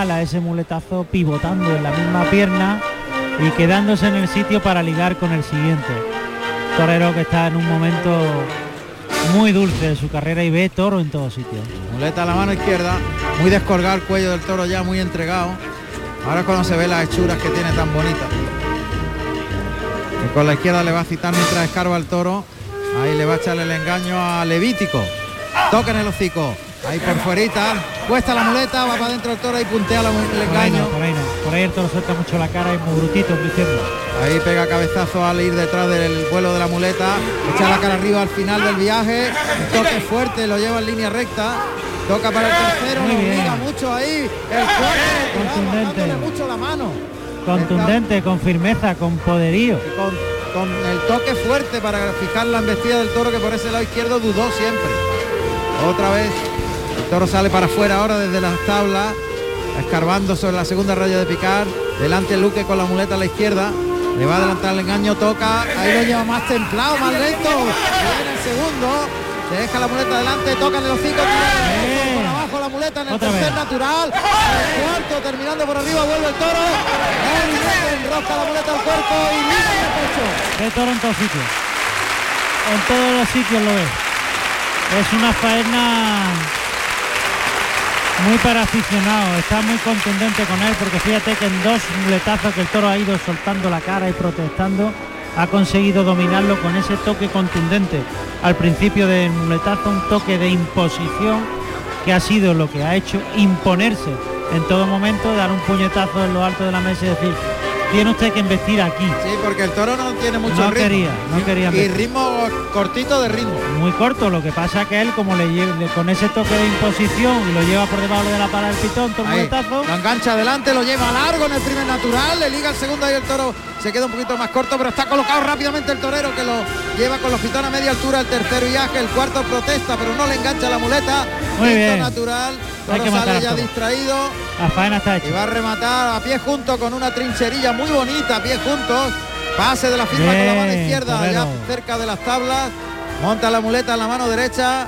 ala ese muletazo pivotando en la misma pierna y quedándose en el sitio para ligar con el siguiente. Torero que está en un momento muy dulce de su carrera y ve toro en todos sitios. Muleta a la mano izquierda, muy descolgado el cuello del toro ya, muy entregado. Ahora cuando se ve las hechuras que tiene tan bonitas. Con la izquierda le va a citar mientras escarba el toro. Ahí le va a echarle el engaño a Levítico. Toca en el hocico. Ahí por fuerita. Cuesta la muleta, va para adentro el toro y puntea la, el Por ahí, no, por ahí no. Por ahí el toro suelta mucho la cara y muy brutito, muy diciendo. Ahí pega cabezazo al ir detrás del vuelo de la muleta. Echa la cara arriba al final del viaje. Toque fuerte, lo lleva en línea recta. Toca para el tercero, Muy lo obliga mucho ahí. El dándole mucho la mano. Contundente, con firmeza, con poderío. Con, con el toque fuerte para fijar la embestida del toro que por ese lado izquierdo dudó siempre. Otra vez. Toro sale para afuera ahora desde las tablas. Escarbando sobre la segunda raya de picar. Delante el Luque con la muleta a la izquierda. Le va a adelantar el engaño, toca. Ahí lo lleva más templado, más lento. Viene el segundo. Se deja la muleta adelante, toca en el hocico, tira por abajo la muleta en el Otra tercer vez. natural. El cuarto terminando por arriba, vuelve el toro. El enrosca la muleta al cuerpo y liga en el pecho. Ve toro en todos sitios. En todos los sitios lo ve. Es una faena muy para aficionados. Está muy contundente con él porque fíjate que en dos muletazos que el toro ha ido soltando la cara y protestando, ha conseguido dominarlo con ese toque contundente al principio del muletazo, un toque de imposición que ha sido lo que ha hecho imponerse en todo momento, dar un puñetazo en lo alto de la mesa y decir, tiene usted que investir aquí. Sí, porque el toro no tiene mucho No ritmo. quería, no quería Y ritmo cortito de ritmo. muy corto, lo que pasa que él como le, le- con ese toque de imposición y lo lleva por debajo de la para del pitón, el Ahí, lo engancha adelante, lo lleva largo en el primer natural, le liga el segundo y el toro se queda un poquito más corto, pero está colocado rápidamente el torero que lo lleva con los pitones a media altura, el tercero viaje, el cuarto protesta, pero no le engancha la muleta. Muy Quinto bien. natural, Hay toro sale al ya distraído faena está y va a rematar a pie junto con una trincherilla muy bonita, a pie juntos. Pase de la firma con la mano izquierda, torero. ya cerca de las tablas. Monta la muleta en la mano derecha.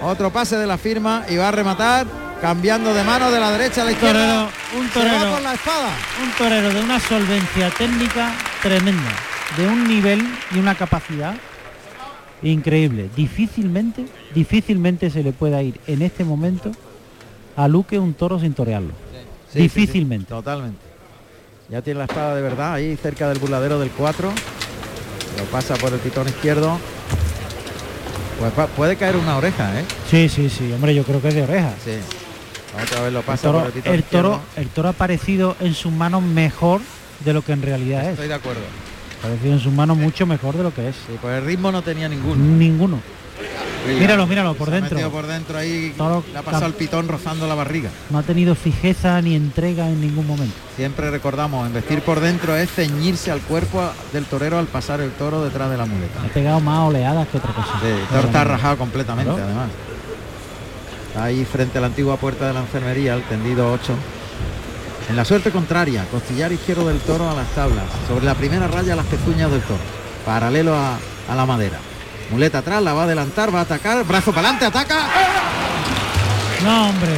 Otro pase de la firma y va a rematar cambiando de mano de la derecha a la izquierda. torero, un Se va torero. con la espada. Un torero de una solvencia técnica tremenda, de un nivel y una capacidad increíble. Difícilmente, difícilmente se le pueda ir en este momento a Luque un toro sin torearlo. Sí, Difícilmente. sí, totalmente. Ya tiene la espada de verdad ahí cerca del burladero del 4. Lo pasa por el pitón izquierdo. Pues puede caer una oreja, ¿eh? Sí, sí, sí, hombre, yo creo que es de orejas. Sí. Otra vez lo El pasa toro, por el pitón el, toro, izquierdo. el toro ha parecido en sus manos mejor de lo que en realidad es. Estoy de acuerdo. Ha parecido en sus manos mucho mejor de lo que es. Sí, pues el ritmo no tenía ninguno. Ninguno. Míralo, míralo, por Se ha dentro. metido por dentro ahí. Toro le ha pasado el pitón rozando la barriga. No ha tenido fijeza ni entrega en ningún momento. Siempre recordamos, investir por dentro es ceñirse al cuerpo del torero al pasar el toro detrás de la muleta. Ha pegado más oleadas que otra cosa. Sí, el toro está rajado completamente, además. Está ahí frente a la antigua puerta de la enfermería, el tendido 8. En la suerte contraria, costillar izquierdo del toro a las tablas. Sobre la primera raya las pezuñas del toro. Paralelo a, a la madera. Muleta atrás, la va a adelantar, va a atacar. Brazo para adelante, ataca. No, hombre.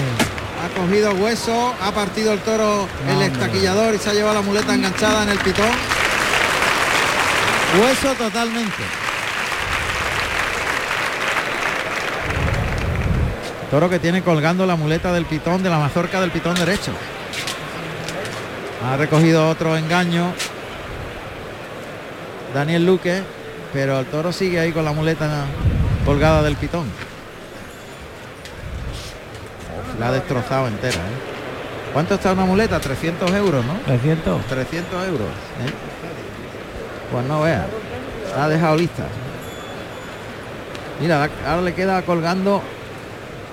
Ha cogido hueso, ha partido el toro No, el estaquillador y se ha llevado la muleta enganchada en el pitón. Hueso totalmente. Toro que tiene colgando la muleta del pitón de la mazorca del pitón derecho. Ha recogido otro engaño. Daniel Luque, pero el toro sigue ahí con la muleta colgada del pitón. La ha destrozado entera. ¿eh? ¿Cuánto está una muleta? 300 euros, ¿no? 300. 300 euros. ¿eh? Pues no vea. La ha dejado lista. Mira, ahora le queda colgando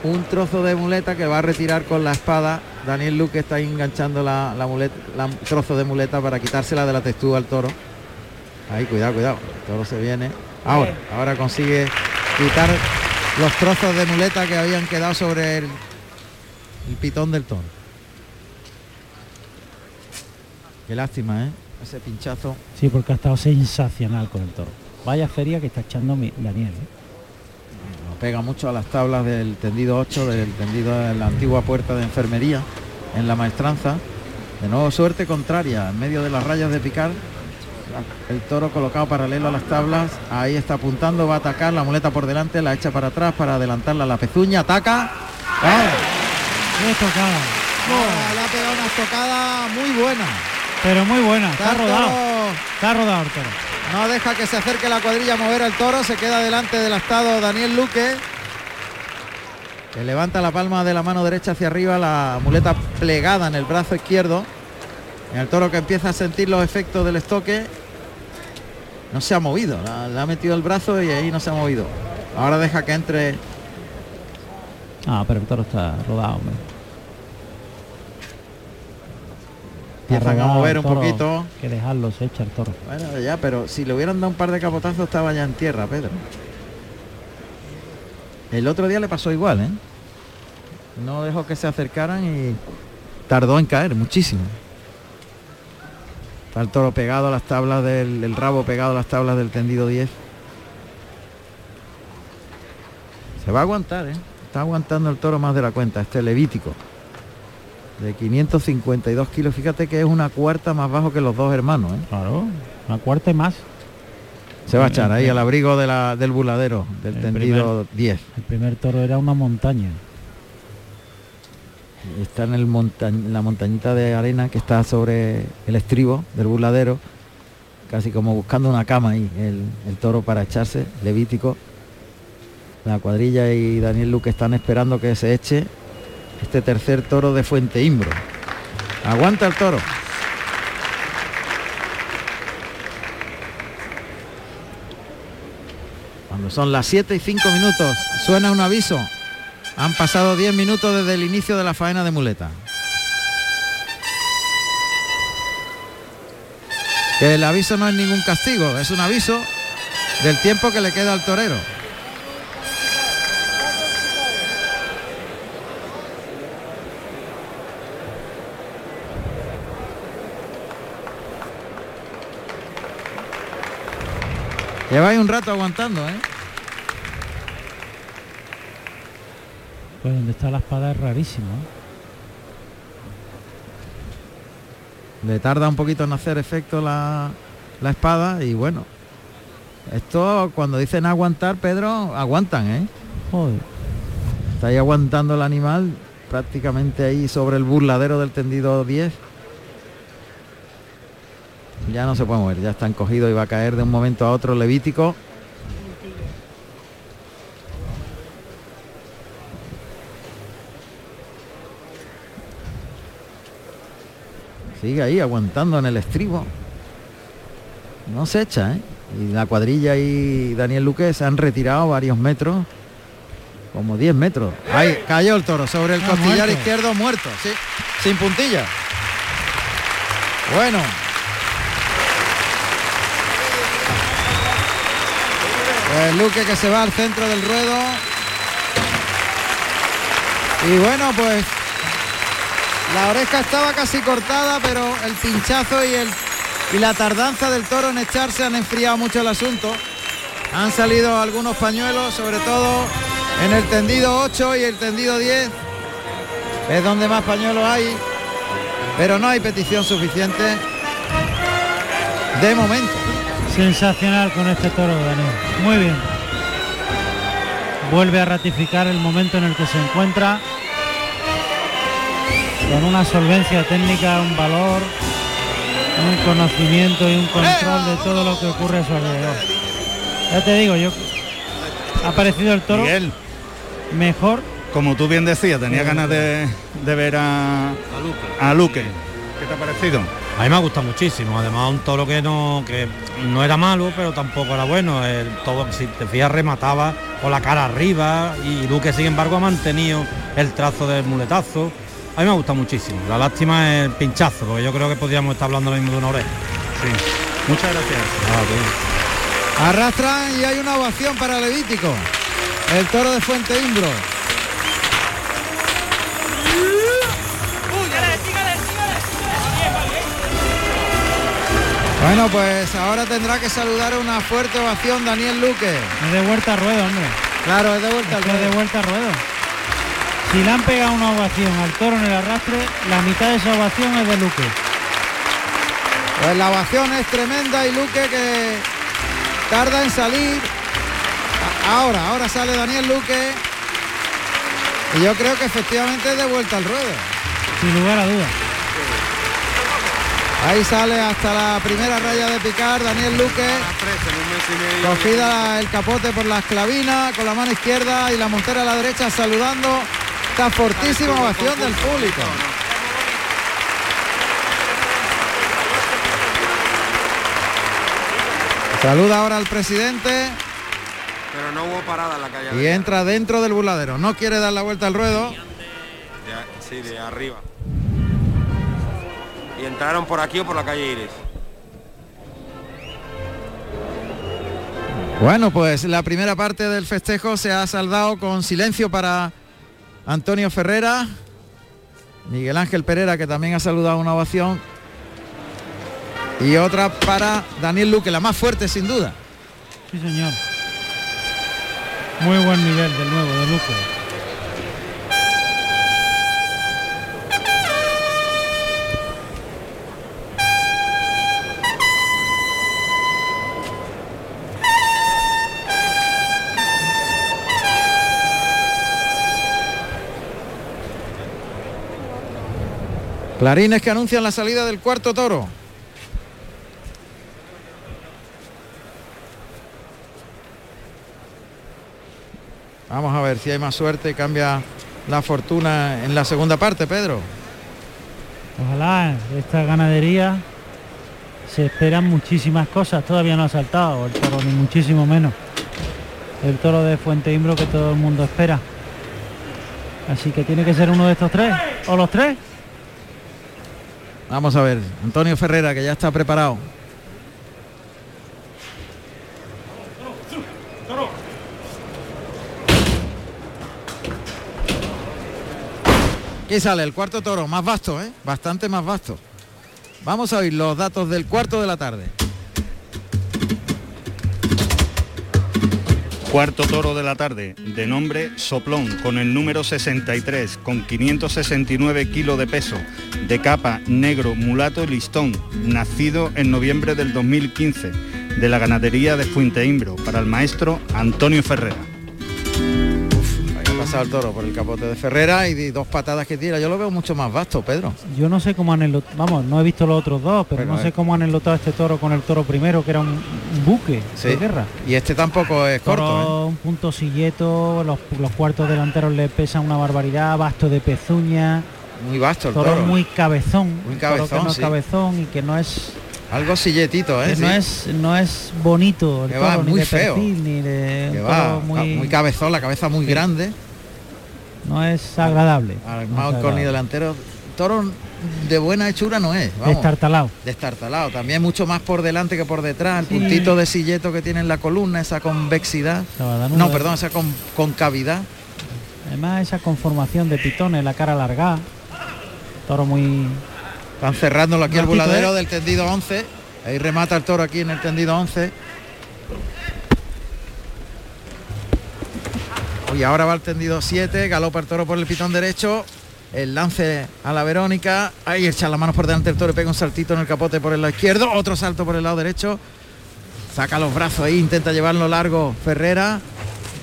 un trozo de muleta que va a retirar con la espada. Daniel Luque está enganchando la, la muleta, la trozo de muleta para quitársela de la textura al toro. Ahí, cuidado, cuidado. Toro se viene. Ahora, ahora consigue quitar los trozos de muleta que habían quedado sobre el, el pitón del toro. Qué lástima, ¿eh? Ese pinchazo. Sí, porque ha estado sensacional con el toro. Vaya feria que está echando mi Daniel. ¿eh? Nos pega mucho a las tablas del tendido 8, del tendido de la antigua puerta de enfermería. en la maestranza. De nuevo suerte contraria, en medio de las rayas de picar. El toro colocado paralelo a las tablas. Ahí está apuntando, va a atacar la muleta por delante, la echa para atrás para adelantarla a la pezuña. Ataca. Tocada. Le ha pegado una tocada muy buena. Pero muy buena. Está, rodado. toro- Está rodado el toro. No deja que se acerque la cuadrilla a mover al toro. Se queda delante del astado Daniel Luque. Que levanta la palma de la mano derecha hacia arriba, la muleta plegada en el brazo izquierdo. En el toro que empieza a sentir los efectos del estoque. No se ha movido. la- Le ha metido el brazo y ahí no se ha movido. Ahora deja que entre. Ah, pero el toro está rodado, hombre. Empiezan a mover un poquito. Que dejarlo, se echa el toro. Bueno, ya, pero si le hubieran dado un par de capotazos estaba ya en tierra, Pedro. El otro día le pasó igual, ¿eh? No dejó que se acercaran y tardó en caer muchísimo. Está el toro pegado a las tablas del el rabo pegado a las tablas del tendido 10. Se va a aguantar, ¿eh? Está aguantando el toro más de la cuenta, este levítico. De 552 kilos, fíjate que es una cuarta más bajo que los dos hermanos, ¿eh? Claro, una cuarta y más. Se va a echar ahí al abrigo de la- del buladero, del El tendido 10. El primer toro era una montaña. Está en la montañita de arena que está sobre el estribo del buladero, casi como buscando una cama ahí, el, el toro para echarse, levítico. La cuadrilla y Daniel Luque están esperando que se eche este tercer toro de Fuente Imbro. Aguanta el toro. Cuando son las 7 y 5 minutos, suena un aviso. Han pasado 10 minutos desde el inicio de la faena de muleta. El aviso no es ningún castigo, es un aviso del tiempo que le queda al torero. Lleváis un rato aguantando, ¿eh? Pues donde está la espada es rarísimo. ¿eh? Le tarda un poquito en hacer efecto la, la espada y bueno. Esto cuando dicen aguantar, Pedro, aguantan, ¿eh? Joder. Está ahí aguantando el animal prácticamente ahí sobre el burladero del tendido 10. Ya no se puede mover, ya está encogido y va a caer de un momento a otro Levítico. Sigue ahí aguantando en el estribo. No se echa, ¿eh? Y la cuadrilla y Daniel Luque se han retirado varios metros como 10 metros. Ahí cayó el toro sobre el Ah, costillar muerto. izquierdo muerto, sí, sin puntilla. Bueno. Pues Luque que se va al centro del ruedo. Y bueno, pues la oreja estaba casi cortada, pero el pinchazo y el y la tardanza del toro en echarse han enfriado mucho el asunto. Han salido algunos pañuelos, sobre todo en el tendido 8 y el tendido 10. Es donde más pañuelos hay. Pero no hay petición suficiente. De momento. Sensacional con este toro, Daniel. Muy bien. Vuelve a ratificar el momento en el que se encuentra. Con una solvencia técnica, un valor, un conocimiento y un control de todo lo que ocurre a su alrededor. Ya te digo, yo ha parecido el toro Miguel, mejor. como tú bien decías, tenía ganas de, de ver a, a Luque. ¿Qué te ha parecido? A mí me ha gustado muchísimo, además un toro que no, que no era malo, pero tampoco era bueno. El todo, si te fijas, remataba con la cara arriba y Luque, sin embargo, ha mantenido el trazo del muletazo. A mí me ha gustado muchísimo. La lástima es el pinchazo, porque yo creo que podríamos estar hablando lo mismo de una oreja. Sí. Muchas gracias. Arrastran y hay una ovación para Levítico. El toro de Fuente Imbro. Bueno, pues ahora tendrá que saludar una fuerte ovación Daniel Luque. Es de vuelta a ruedo, hombre. Claro, es de vuelta al que es de ruedo. vuelta a ruedo. Si le han pegado una ovación al toro en el arrastre, la mitad de esa ovación es de Luque. Pues la ovación es tremenda y Luque que tarda en salir. Ahora, ahora sale Daniel Luque. Y yo creo que efectivamente es de vuelta al ruedo. Sin lugar a dudas. Ahí sale hasta la primera raya de picar Daniel Luque. Cogida el capote por la esclavina con la mano izquierda y la montera a la derecha saludando. Esta fortísima ovación del público. Saluda ahora al presidente. Pero no hubo parada en la calle. Y entra dentro del burladero. No quiere dar la vuelta al ruedo. sí, de arriba. Y entraron por aquí o por la calle Iris. Bueno, pues la primera parte del festejo se ha saldado con silencio para Antonio Ferrera, Miguel Ángel Pereira, que también ha saludado una ovación, y otra para Daniel Luque, la más fuerte sin duda. Sí, señor. Muy buen nivel de nuevo de Luque. Clarines que anuncian la salida del cuarto toro. Vamos a ver si hay más suerte y cambia la fortuna en la segunda parte, Pedro. Ojalá esta ganadería se esperan muchísimas cosas, todavía no ha saltado el toro, ni muchísimo menos. El toro de Fuente Imbro que todo el mundo espera. Así que tiene que ser uno de estos tres, o los tres. Vamos a ver, Antonio Ferrera que ya está preparado. Aquí sale el cuarto toro, más vasto, ¿eh? bastante más vasto. Vamos a oír los datos del cuarto de la tarde. Cuarto toro de la tarde, de nombre Soplón, con el número 63, con 569 kilos de peso, de capa negro mulato listón, nacido en noviembre del 2015, de la ganadería de Fuente Imbro, para el maestro Antonio Ferrera pasado el toro por el capote de Ferrera y dos patadas que tira. Yo lo veo mucho más vasto, Pedro. Yo no sé cómo han enlotado, vamos, no he visto los otros dos, pero no sé cómo han enlotado este toro con el toro primero, que era un, buque de guerra. Y este tampoco es corto. ¿eh? Un punto silleto, los, cuartos delanteros le pesan una barbaridad, vasto de pezuña. Muy vasto el toro. muy cabezón. Muy cabezón, cabezón y que no es algo silletito, ¿eh? no es no es bonito el toro, muy feo. ni de muy... muy cabezón, la cabeza muy grande no es agradable. Armado con delantero, toro de buena hechura no es. Destartalado. Destartalado. También mucho más por delante que por detrás. El puntito de silleto que tiene en la columna, esa convexidad. No, perdón, esa con, concavidad. Además esa conformación de pitones, la cara alargada. Toro muy... Están cerrándolo aquí el voladero ¿eh? del tendido 11. Ahí remata el toro aquí en el tendido 11. Y ahora va el tendido 7, galopa el toro por el pitón derecho, el lance a la Verónica, ahí echa las manos por delante el toro y pega un saltito en el capote por el lado izquierdo, otro salto por el lado derecho, saca los brazos ahí, intenta llevarlo largo Ferrera,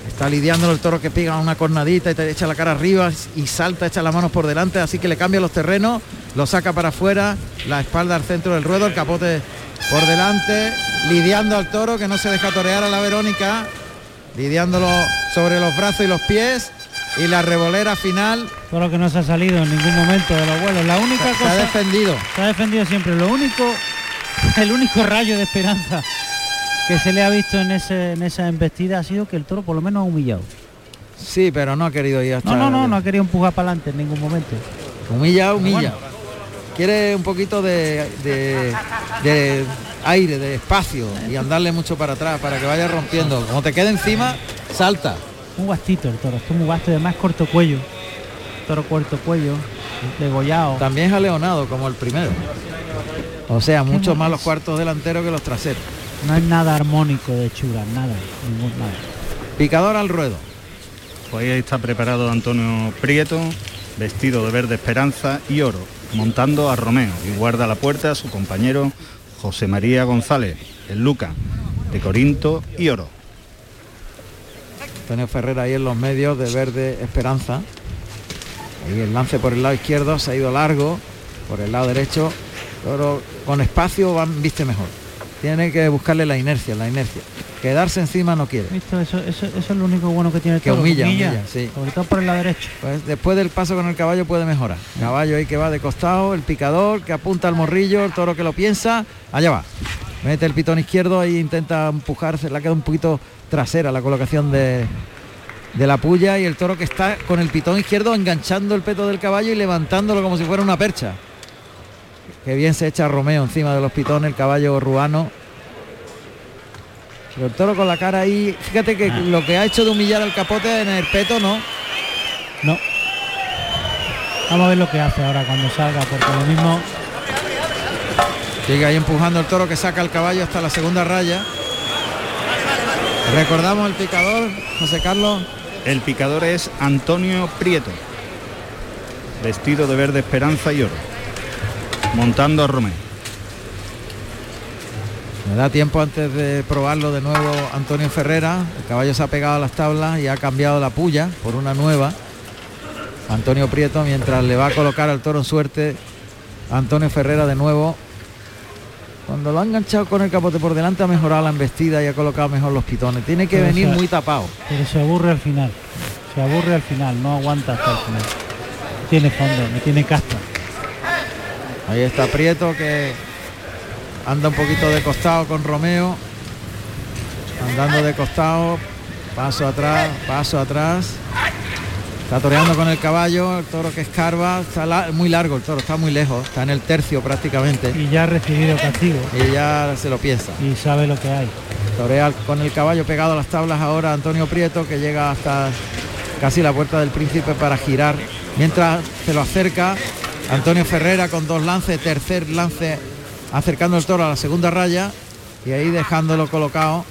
está lidiando el toro que pega una cornadita y te echa la cara arriba y salta, echa las manos por delante, así que le cambia los terrenos, lo saca para afuera, la espalda al centro del ruedo, el capote por delante, lidiando al toro que no se deja torear a la Verónica, lidiándolo sobre los brazos y los pies y la revolera final. Todo lo que no se ha salido en ningún momento de los vuelos. La única cosa. Se ha defendido. Se ha defendido siempre. Lo único, el único rayo de esperanza que se le ha visto en, ese, en esa embestida ha sido que el toro por lo menos ha humillado. Sí, pero no ha querido ir hasta. No, no, no, no ha querido empujar para adelante en ningún momento. Humilla, humilla. Quiere un poquito de, de, de aire, de espacio y andarle mucho para atrás para que vaya rompiendo. Como te quede encima, salta. Un bastito el toro, es muy vasto y además corto cuello. Toro corto cuello, degollado. También es leonado como el primero. O sea, mucho más los cuartos delanteros que los traseros. No es nada armónico de chura, nada, ningún nada. Picador al ruedo. Pues ahí está preparado Antonio Prieto, vestido de verde esperanza y oro, montando a Romeo y guarda la puerta a su compañero José María González, el Luca, de Corinto y oro. Antonio Ferrera ahí en los medios de verde esperanza. Ahí el lance por el lado izquierdo se ha ido largo, por el lado derecho, pero con espacio van, viste mejor. Tiene que buscarle la inercia, la inercia. Quedarse encima no quiere. ¿Visto? Eso, eso, eso es lo único bueno que tiene el Que toro, humilla, humilla, sí. Sobre todo por el lado derecho. Pues después del paso con el caballo puede mejorar. Caballo ahí que va de costado, el picador que apunta al morrillo, el toro que lo piensa, allá va. Mete el pitón izquierdo ahí intenta empujarse, le ha quedado un poquito trasera la colocación de, de la puya y el toro que está con el pitón izquierdo enganchando el peto del caballo y levantándolo como si fuera una percha. Qué bien se echa Romeo encima de los pitones, el caballo ruano. Pero el toro con la cara ahí, fíjate que lo que ha hecho de humillar al capote en el peto, ¿no? No. Vamos a ver lo que hace ahora cuando salga, porque lo mismo Sigue ahí empujando el toro que saca el caballo hasta la segunda raya. Recordamos el picador, José Carlos. El picador es Antonio Prieto, vestido de verde esperanza y oro, montando a Romeo. Me da tiempo antes de probarlo de nuevo Antonio Ferrera. El caballo se ha pegado a las tablas y ha cambiado la puya por una nueva. Antonio Prieto mientras le va a colocar al toro en suerte. Antonio Ferrera de nuevo. Cuando lo ha enganchado con el capote por delante ha mejorado la embestida y ha colocado mejor los pitones. Tiene que Pero venir se- muy tapado. pero se aburre al final. Se aburre al final, no aguanta hasta el final. Tiene fondo, no tiene casta. Ahí está Prieto que anda un poquito de costado con Romeo. Andando de costado. Paso atrás, paso atrás. Está toreando con el caballo, el toro que escarba. Está la- muy largo el toro, está muy lejos. Está en el tercio prácticamente. Y ya ha recibido castigo Y ya se lo piensa. y sabe lo que hay. Torea con el caballo pegado a las tablas ahora Antonio Prieto que llega hasta casi la puerta del príncipe para girar. Mientras se lo acerca Antonio Ferrera con dos lances, tercer lance acercando el toro a la segunda raya y ahí dejándolo colocado.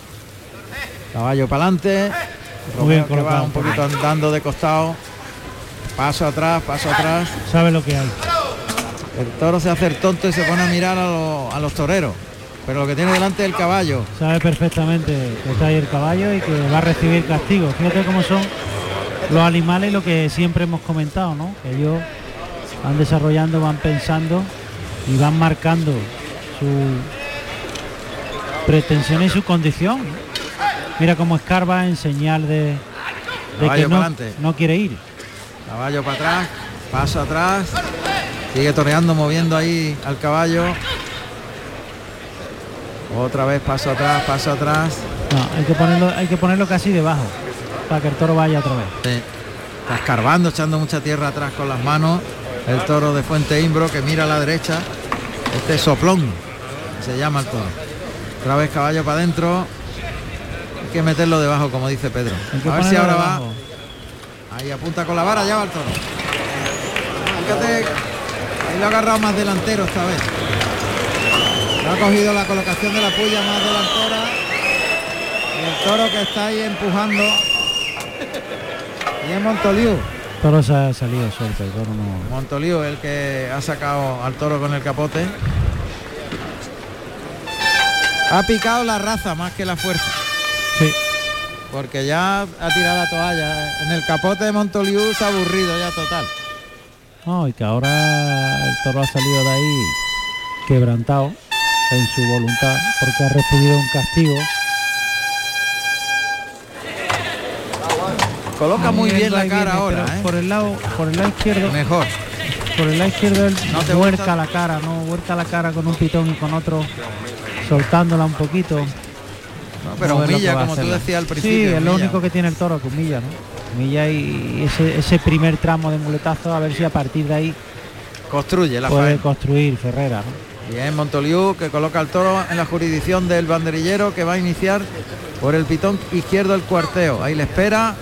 Caballo para adelante. Muy bien Romeo que va colocado. un poquito andando de costado. Paso atrás, paso atrás. Sabe lo que hay. El toro se hace el tonto y se pone a mirar a, los- a los toreros. Pero lo que tiene delante es el caballo. Sabe perfectamente que está ahí el caballo y que va a recibir castigo. Fíjate cómo son los animales lo que siempre hemos comentado, ¿no? Que ellos van desarrollando, van pensando y van marcando su pretensión y su condición. Mira cómo escarba en señal de, de que no, quiere ir. Caballo para atrás, paso atrás. Sigue toreando, moviendo ahí al caballo. Otra vez paso atrás, paso atrás. No, hay que ponerlo, hay que ponerlo casi debajo para que el toro vaya otra vez. Sí. Está escarbando, echando mucha tierra atrás con las manos. El toro de Fuente Imbro que mira a la derecha. Este soplón, se llama el toro. Otra vez caballo para adentro. Hay que meterlo debajo, como dice Pedro. A ver si ahora debajo. va. Ahí apunta con la vara, ya va el toro. Fíjate, ahí lo ha agarrado más delantero esta vez. Lo ha cogido la colocación de la puya más delantera. Y el toro que está ahí empujando. Y es Montoliu. Toro se ha salido suelto, el toro no. Montoliu el que ha sacado al toro con el capote. Ha picado la raza más que la fuerza. Sí, Porque ya ha tirado la toalla. En el capote de Montoliu se ha aburrido ya total. No, y que ahora el toro ha salido de ahí quebrantado en su voluntad porque ha recibido un castigo. Coloca muy bien la cara ahora, ¿eh? Por el lado, por el lado izquierdo, Mejor. por el lado izquierdo él No te vuelca gusta. la cara, no vuelca la cara con un pitón y con otro, soltándola un poquito. No, pero humilla, como tú decías al principio. Sí, es lo único que tiene el toro, que humilla, ¿no? Humilla y ese, ese primer tramo de muletazo, a ver si a partir de ahí Construye la puede faena. construir Ferrera, ¿no? Bien, Montoliu que coloca al toro en la jurisdicción del banderillero que va a iniciar por el pitón izquierdo el cuarteo. Ahí le espera.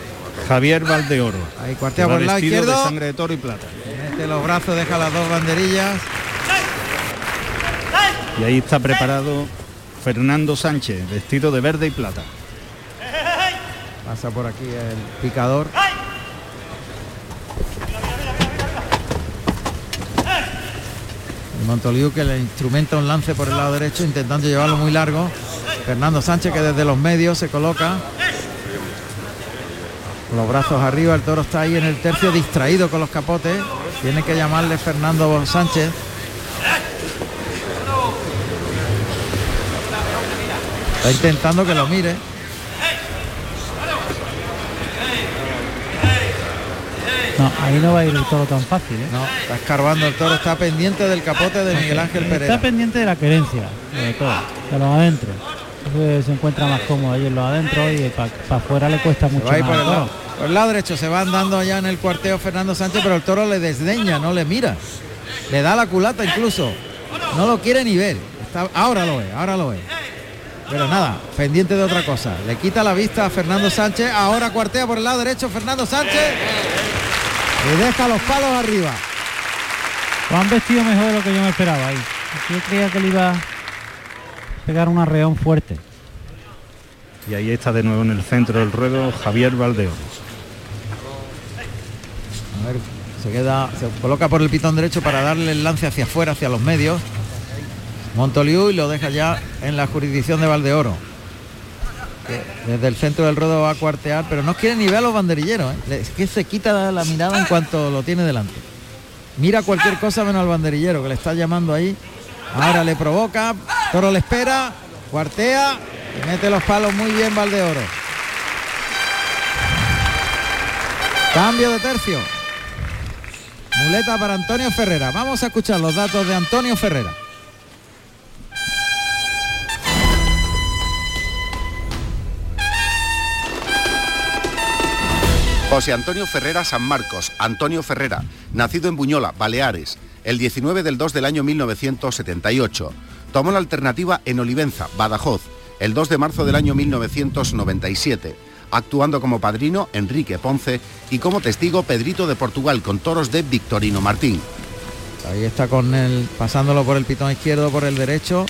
Javier Valdeoro. Ahí cuartea por el lado. De sangre de toro y plata. Mete los brazos, deja las dos banderillas. Y ahí está preparado Fernando Sánchez, vestido de verde y plata. Pasa por aquí el picador. El Montoliu que le instrumenta un lance por el lado derecho intentando llevarlo muy largo. Fernando Sánchez que desde los medios se coloca los brazos arriba, el toro está ahí en el tercio distraído con los capotes. Tiene que llamarle Fernando Sánchez. Está intentando que lo mire. No, ahí no va a ir el toro tan fácil. ¿eh? No, está escarbando el toro, está pendiente del capote de Miguel Ángel Pereira. Está pendiente de la querencia, de todo, de los adentro. Entonces se encuentra más cómodo ahí en los adentro y para afuera le cuesta mucho más. por, el lado, por el lado derecho se va andando ya en el cuarteo Fernando Sánchez, pero el toro le desdeña, no le mira. Le da la culata incluso. No lo quiere ni ver. Está- ahora lo ve, ahora lo ve. Pero nada, pendiente de otra cosa. Le quita la vista a Fernando Sánchez. Ahora cuartea por el lado derecho Fernando Sánchez. Y deja los palos arriba. Lo han vestido mejor de lo que yo me esperaba ahí. Yo creía que le iba pegar un arreón fuerte. Y ahí está de nuevo en el centro del ruedo Javier Valdeón. A ver, se queda, se coloca por el pitón derecho para darle el lance hacia afuera, hacia los medios. Montoliu y lo deja ya en la jurisdicción de Valdeoro. Desde el centro del ruedo va a cuartear, pero no quiere ni ver a los banderilleros. ¿eh? Es que se quita la mirada en cuanto lo tiene delante. Mira cualquier cosa menos al banderillero que le está llamando ahí. Ahora le provoca, Toro le espera, cuartea y mete los palos muy bien Valdeoro. Cambio de tercio. Muleta para Antonio Ferrera. Vamos a escuchar los datos de Antonio Ferrera. José Antonio Ferrera San Marcos, Antonio Ferrera, nacido en Buñola, Baleares, el 19 del 2 del año 1978. Tomó la alternativa en Olivenza, Badajoz, el 2 de marzo del año 1997, actuando como padrino Enrique Ponce y como testigo Pedrito de Portugal con toros de Victorino Martín. Ahí está con él pasándolo por el pitón izquierdo, por el derecho.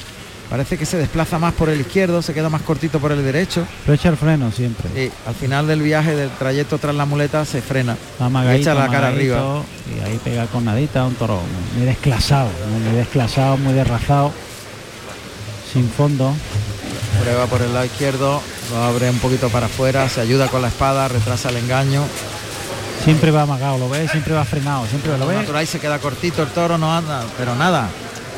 Parece que se desplaza más por el izquierdo, se queda más cortito por el derecho. Pero echa el freno siempre. Y al final del viaje, del trayecto tras la muleta, se frena. Amagadito, echa la cara arriba. Y ahí pega con nadita, un toro muy desclasado, muy desclasado, muy derrazado, sin fondo. Prueba por el lado izquierdo, lo abre un poquito para afuera, se ayuda con la espada, retrasa el engaño. Siempre va amagado, lo ves, siempre va frenado, siempre lo ves. Natural y se queda cortito el toro, no anda, pero nada.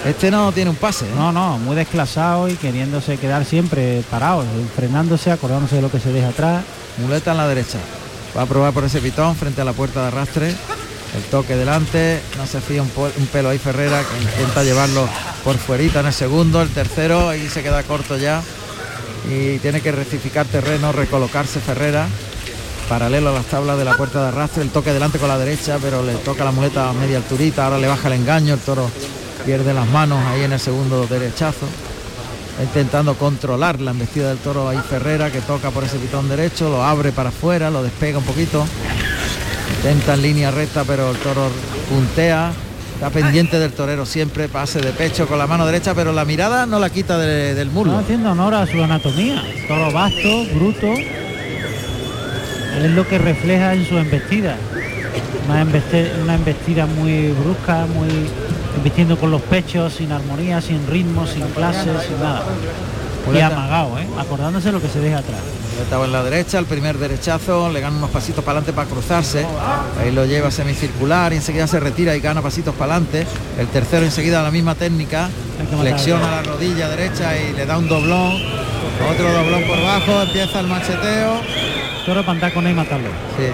Este no tiene un pase. ¿eh? No, no, muy desclasado y queriéndose quedar siempre parado, frenándose, acordándose de lo que se deja atrás. Muleta en la derecha. Va a probar por ese pitón frente a la puerta de arrastre. El toque delante. No se fía un, un pelo ahí Ferrera que intenta llevarlo por fuerita en el segundo. El tercero ahí se queda corto ya. Y tiene que rectificar terreno, recolocarse Ferrera. Paralelo a las tablas de la puerta de arrastre. El toque delante con la derecha, pero le toca la muleta a media alturita. Ahora le baja el engaño. El toro pierde las manos ahí en el segundo derechazo. Intentando controlar la embestida del toro ahí Ferrera que toca por ese pitón derecho, lo abre para afuera, lo despega un poquito. Intenta en línea recta, pero el toro puntea. Está pendiente del torero siempre, pase de pecho con la mano derecha, pero la mirada no la quita de- del muslo. haciendo honor a su anatomía. Toro vasto, bruto. Es lo que refleja en su embestida. Una embestida muy brusca, muy embistiendo con los pechos, sin armonía, sin ritmo, sin clase, sin nada. Y amagado, ¿eh? acordándose lo que se deja atrás. Estaba en la derecha, el primer derechazo, le gana unos pasitos para adelante para cruzarse. Ahí lo lleva semicircular y enseguida se retira y gana pasitos para adelante. El tercero enseguida la misma técnica, flexiona la rodilla derecha y le da un doblón. Otro doblón por bajo, empieza el macheteo. Toro para andar con él y matarlo. Sí,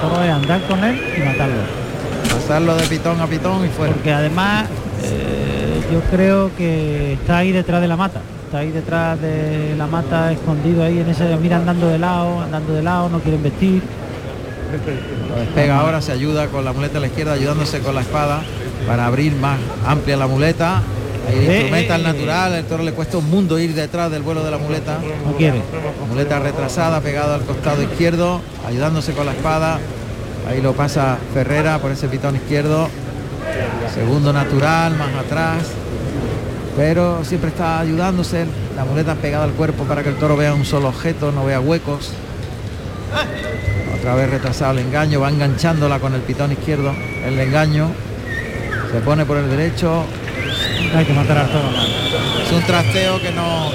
Toro es andar con él y matarlo. Pasarlo de pitón a pitón y fuera. Porque además eh, yo creo que está ahí detrás de la mata. Está ahí detrás de la mata, escondido ahí en ese. Mira andando de lado, andando de lado, no quieren vestir. Lo despega ahora, se ayuda con la muleta a la izquierda, ayudándose con la espada para abrir más amplia la muleta. Ahí Eh, instrumenta eh, el natural, el toro le cuesta un mundo ir detrás del vuelo de la muleta. No quiere. Muleta retrasada, pegado al costado izquierdo, ayudándose con la espada. Ahí lo pasa Ferrera por ese pitón izquierdo. Segundo natural, más atrás. Pero siempre está ayudándose. La muleta pegada al cuerpo para que el toro vea un solo objeto, no vea huecos. Otra vez retrasado el engaño, va enganchándola con el pitón izquierdo. El engaño. Se pone por el derecho. Hay que matar al toro. Es un trasteo que no,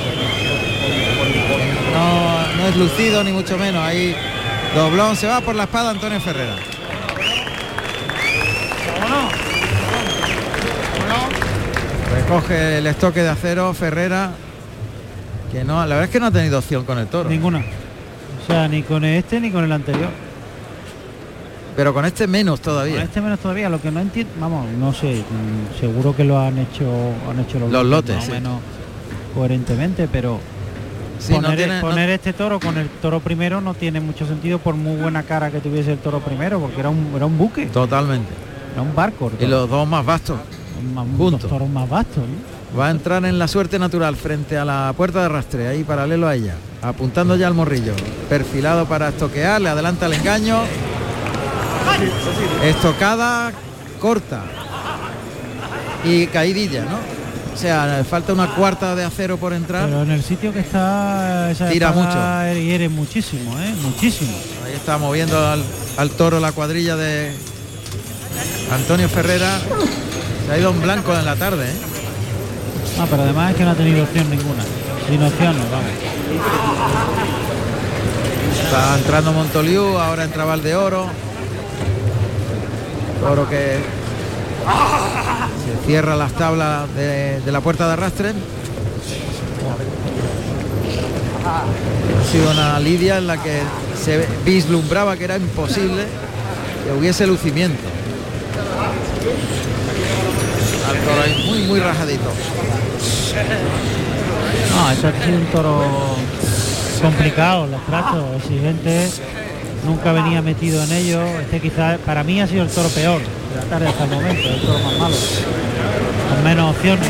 no, no es lucido ni mucho menos. Ahí doblón se va por la espada Antonio Ferrera. Recoge el estoque de acero Ferrera. Que no, la verdad es que no ha tenido opción con el toro. Ninguna. O sea, ni con este ni con el anterior. Pero con este menos Con todavía. este menos todavía. Lo que no entiendo, vamos, no sé, seguro que lo han hecho, han hecho los, Los lotes, más o sí. menos coherentemente, pero Sí, no poner, no- este toro con el toro primero no tiene mucho sentido por muy buena cara que tuviese el toro primero, porque era un, era un buque, Totalmente. era un barco. Y los dos más vastos. Más- juntos. los toros más vastos. ¿no? Va a entrar en la suerte natural frente a la puerta de arrastre, ahí paralelo a ella, apuntando ya al morrillo. Perfilado para estoquear, le adelanta el engaño. Estocada corta. Y caidilla, ¿no? O sea, falta una cuarta de acero por entrar. Pero en el sitio que está esa Tira espada hiere muchísimo, ¿eh? muchísimo. Ahí está moviendo al, al toro la cuadrilla de Antonio Ferrera. Se ha ido en blanco en la tarde, ¿eh? Ah, pero además es que no ha tenido opción ninguna. Sin opciones, vamos. Está entrando Montoliu, ahora entra Valdeoro. Toro que se cierra las tablas de, la puerta de arrastre. Ha sido una lidia en la que se vislumbraba que era imposible que hubiese lucimiento. Muy muy rajadito. No, este ha sido un toro complicado, los tratos, exigente. Nunca venía metido en ello. Este quizás para mí ha sido el toro peor de la tarde hasta el momento, el toro más malo. Con menos opciones.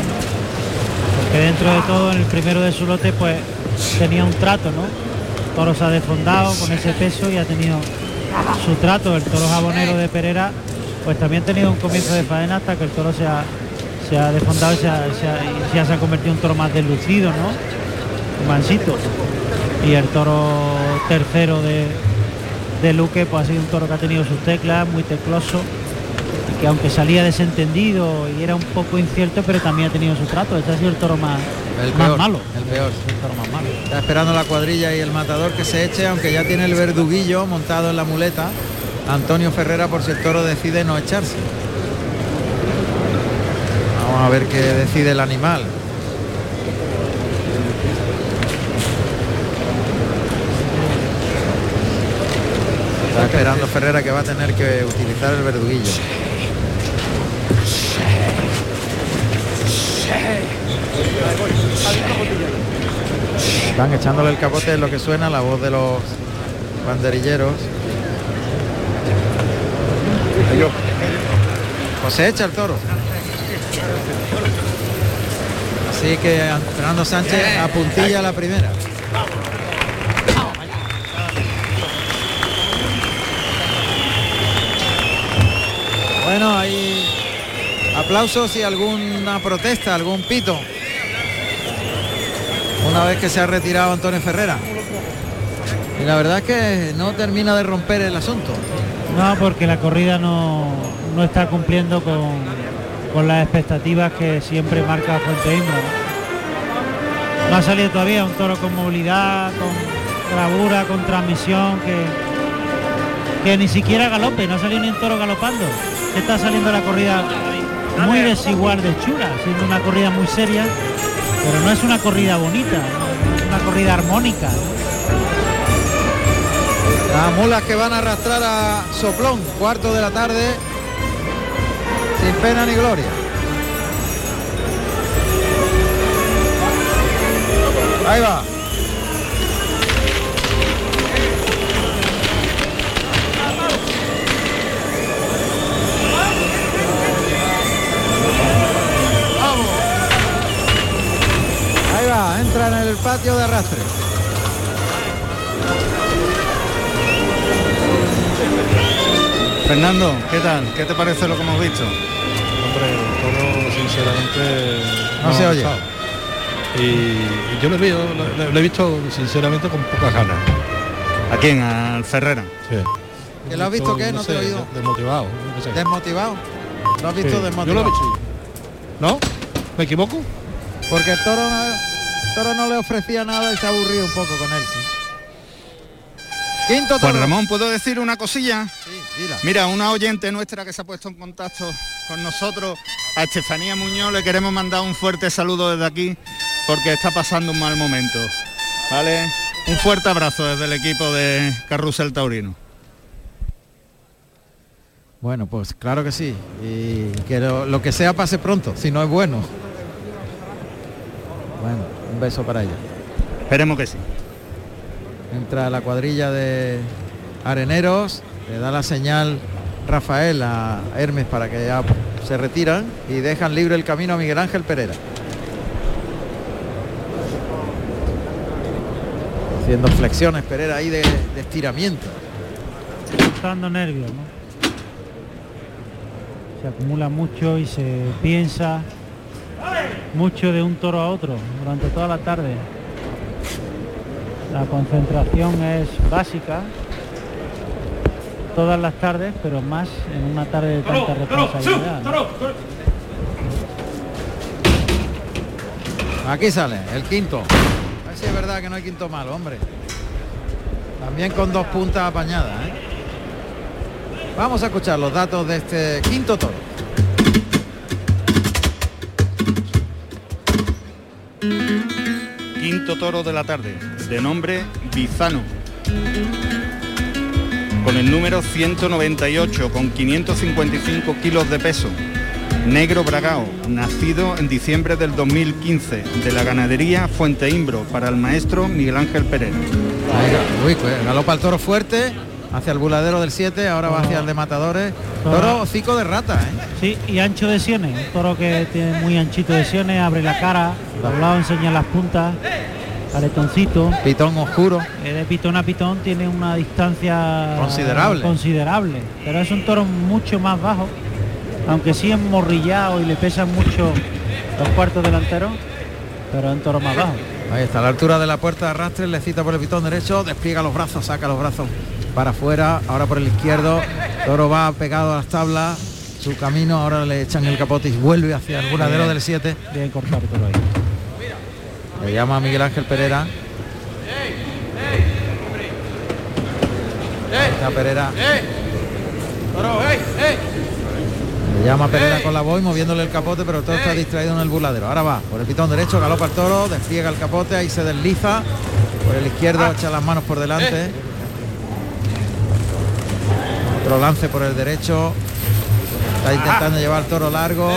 Porque dentro de todo, en el primero de su lote, pues tenía un trato, ¿no? El toro se ha desfondado con ese peso y ha tenido su trato. El toro jabonero de Pereira, pues también ha tenido un comienzo de faena hasta que el toro se ha, se ha desfondado y se ha, se ha- y ya se ha convertido en un toro más deslucido, ¿no? Mansito. Y el toro tercero de, de Luque, pues ha sido un toro que ha tenido sus teclas, muy tecloso, que aunque salía desentendido y era un poco incierto, pero también ha tenido su trato. Este ha sido el toro más, El más peor, malo. el peor. El toro más malo. Está esperando la cuadrilla y el matador que se eche, aunque ya tiene el verduguillo montado en la muleta. Antonio Ferrera por si el toro decide no echarse. Vamos a ver qué decide el animal. Está esperando Ferrera que va a tener que utilizar el verduguillo. Están echándole el capote, es lo que suena, la voz de los banderilleros. Se echa el toro. Así que Fernando Sánchez apuntilla la primera. Bueno, hay aplausos y alguna protesta, algún pito. Una vez que se ha retirado Antonio Ferrera. Y la verdad es que no termina de romper el asunto. No, porque la corrida no, no está cumpliendo con, con las expectativas que siempre marca Fuente Imbra. ¿no? Ha salido todavía un toro con movilidad, con bravura, con transmisión, que, que ni siquiera galope, no ha salido ni un toro galopando. Está saliendo la corrida muy desigual de chura, siendo una corrida muy seria, pero no es una corrida bonita, es una corrida armónica. Las mulas que van a arrastrar a Soplón, cuarto de la tarde, sin pena ni gloria. Ahí va. Ahí va, entra en el patio de arrastre. Fernando, ¿qué tal? ¿Qué te parece lo que hemos visto? Hombre, el toro sinceramente No se ha oye. Y, y yo lo, veo, lo, lo he visto sinceramente con pocas ganas. ¿A quién? Al Ferrera. Sí. ¿Que lo has visto qué? No te he oído. Desmotivado. sé. ¿Desmotivado? ¿Lo has visto Sí, desmotivado? Yo lo he visto. ¿No? ¿Me equivoco? Porque el toro, toro no le ofrecía nada y se ha aburrido un poco con él. sí. Quinto Juan toro. Ramón, ¿puedo decir una cosilla? Sí, dila. Mira, una oyente nuestra que se ha puesto en contacto con nosotros, a Estefanía Muñoz, le queremos mandar un fuerte saludo desde aquí porque está pasando un mal momento. ¿Vale? Un fuerte abrazo desde el equipo de Carrusel Taurino. Bueno, pues claro que sí. Y que lo, lo que sea pase pronto, si no es bueno. Bueno, un beso para ella. Esperemos que sí. Entra la cuadrilla de areneros, le da la señal Rafael a Hermes para que ya se retiran y dejan libre el camino a Miguel Ángel Pereira. Haciendo flexiones Pereira ahí de, de estiramiento. Está dando nervios, ¿no? Se acumula mucho y se piensa mucho de un toro a otro durante toda la tarde. La concentración es básica todas las tardes, pero más en una tarde de tanta responsabilidad. ¿no? Aquí sale, el quinto. A ver si es verdad que no hay quinto malo, hombre. También con dos puntas apañadas. ¿eh? Vamos a escuchar los datos de este quinto toro. Quinto toro de la tarde, de nombre Bizano. Con el número 198, con 555 kilos de peso. Negro Bragao, nacido en diciembre del 2015, de la ganadería Fuente Imbro, para el maestro Miguel Ángel. Ahí, uy, pues, galopa el toro fuerte hacia el buladero del 7, ahora va hacia el de matadores. Toro hocico de rata, ¿eh? Sí, y ancho de sienes, un toro que tiene muy anchito de sienes, abre la cara, doblado enseña las puntas, aretoncito. Pitón oscuro. Eh, de pitón a pitón tiene una distancia Considerable. considerable, pero es un toro mucho más bajo, aunque sí es morrillado y le pesan mucho los cuartos delanteros, pero es un toro más bajo. Ahí está, a la altura de la puerta de arrastre, le cita por el pitón derecho, despliega los brazos, saca los brazos para afuera, ahora por el izquierdo, toro va pegado a las tablas, su camino, ahora le echan el capote y vuelve hacia el buladero del 7. Bien cortado toro ahí. Le llama a Miguel Ángel Pereira. Está Pereira. Le llama Pereira con la voz moviéndole el capote, pero el toro está distraído en el burladero. Ahora va por el pitón derecho, galopa el toro, despliega el capote, ahí se desliza. Por el izquierdo echa las manos por delante. Otro lance por el derecho. Está intentando llevar el toro largo.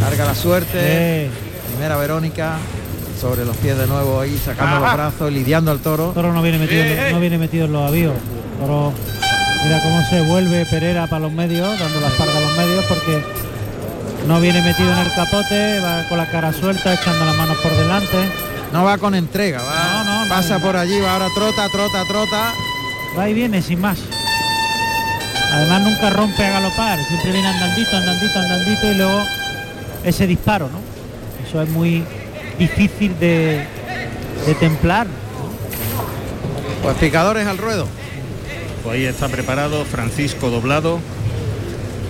Larga la suerte. Eh, Primera Verónica sobre los pies de nuevo ahí sacando los brazos, lidiando al toro. el toro no viene metido, en- no viene metido en los avíos. Toro, mira cómo se vuelve Pereira para los medios, dando la espalda a los medios porque no viene metido en el capote, va con la cara suelta, echando las manos por delante. No va con entrega, va, No, no, no. pasa por allí, va ahora trota, trota, trota. Va y viene sin más. Además nunca rompe a galopar, siempre viene andandito, andandito, andandito y luego ese disparo, ¿no? Eso es muy difícil de, de templar. Pues picadores al ruedo. Pues ahí está preparado Francisco Doblado,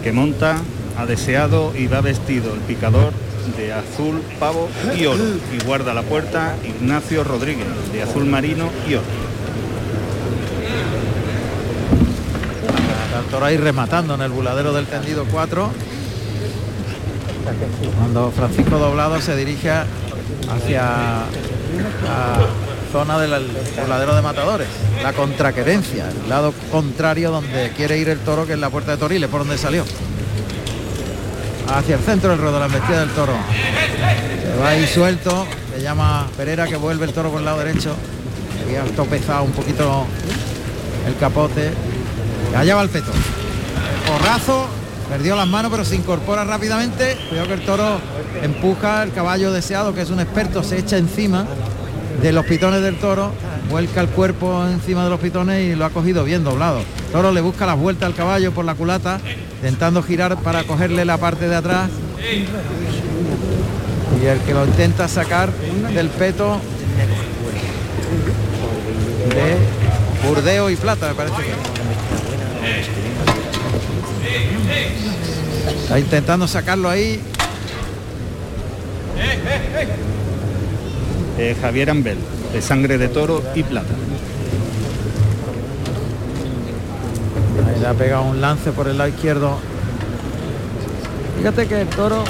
que monta, ha deseado y va vestido el picador de azul, pavo y oro. Y guarda la puerta Ignacio Rodríguez, de azul marino y oro. Toro ahí rematando en el buladero del tendido 4. Cuando Francisco Doblado se dirige hacia la zona del buladero de matadores, la contraquerencia, el lado contrario donde quiere ir el toro, que es la puerta de Toriles, por donde salió. Hacia el centro del ruedo, la embestida del toro. Se va ahí suelto, le llama Pereira que vuelve el toro por el lado derecho. Había topezado un poquito el capote. Allá va el peto. Porrazo, perdió las manos pero se incorpora rápidamente. Cuidado que el toro empuja el caballo deseado, que es un experto, se echa encima de los pitones del toro, vuelca el cuerpo encima de los pitones y lo ha cogido bien doblado. Toro le busca las vueltas al caballo por la culata, intentando girar para cogerle la parte de atrás. Y el que lo intenta sacar del peto de burdeo y plata, me parece que. Está intentando sacarlo ahí. Javier Ambel, de sangre de toro y plata. Ahí le ha pegado un lance por el lado izquierdo. Fíjate que el toro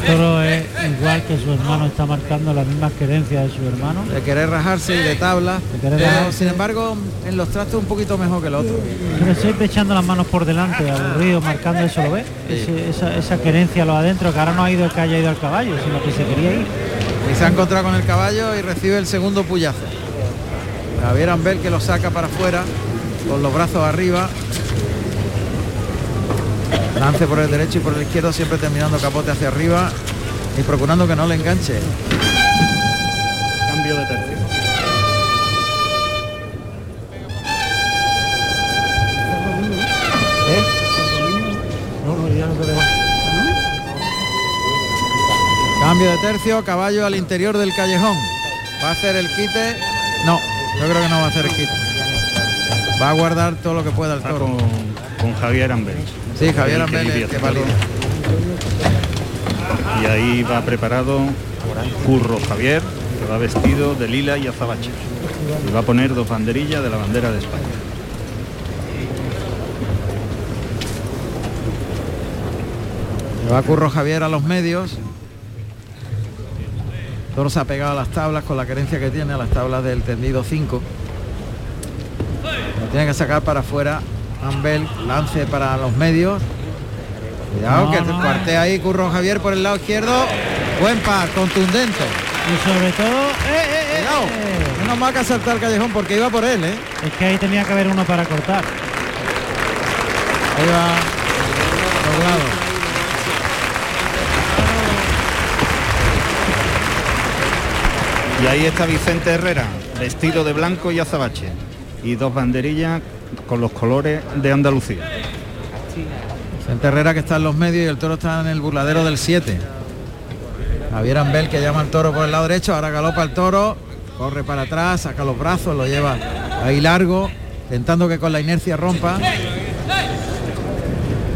toro es igual que su hermano, está marcando las mismas querencias de su hermano. de querer rajarse y de pero rajarse. sin embargo en los trastos un poquito mejor que el otro. Pero siempre echando las manos por delante, aburrido, marcando eso, ¿lo ves? Ese- esa, esa querencia lo adentro, que ahora no ha ido el que haya ido al caballo, sino que se quería ir. Y se ha encontrado con el caballo y recibe el segundo puyazo. Javier Ambel que lo saca para afuera con los brazos arriba. Lance por el derecho y por el izquierdo, siempre terminando capote hacia arriba y procurando que no le enganche. Cambio de tercio. Cambio de tercio, caballo al interior del callejón. Va a hacer el quite. No, yo creo que no va a hacer el quite. Va a guardar todo lo que pueda el toro. con, con Javier Ambel. Sí, Javier Ambel que. Y ahí va preparado Curro Javier, que va vestido de lila y azabache. Y va a poner dos banderillas de la bandera de España. Va Curro Javier a los medios. Toro se ha pegado a las tablas con la querencia que tiene, a las tablas del tendido 5. Lo tiene que sacar para afuera. Ambel, lance para los medios. Cuidado No, que no. cuartea ahí Curro Javier por el lado izquierdo. Buen par, contundente. Y sobre todo, ¡eh, eh, eh, Cuidado. eh! Menos mal que ha saltado el callejón porque iba por él, ¿eh? Es que ahí tenía que haber uno para cortar. Ahí va doblado. Y ahí está Vicente Herrera, vestido de blanco y azabache. Y dos banderillas con los colores de Andalucía. Vicente Herrera que está en los medios y el toro está en el burladero del 7. Javier Ambel que llama al toro por el lado derecho, ahora galopa el toro, corre para atrás, saca los brazos, lo lleva ahí largo, intentando que con la inercia rompa.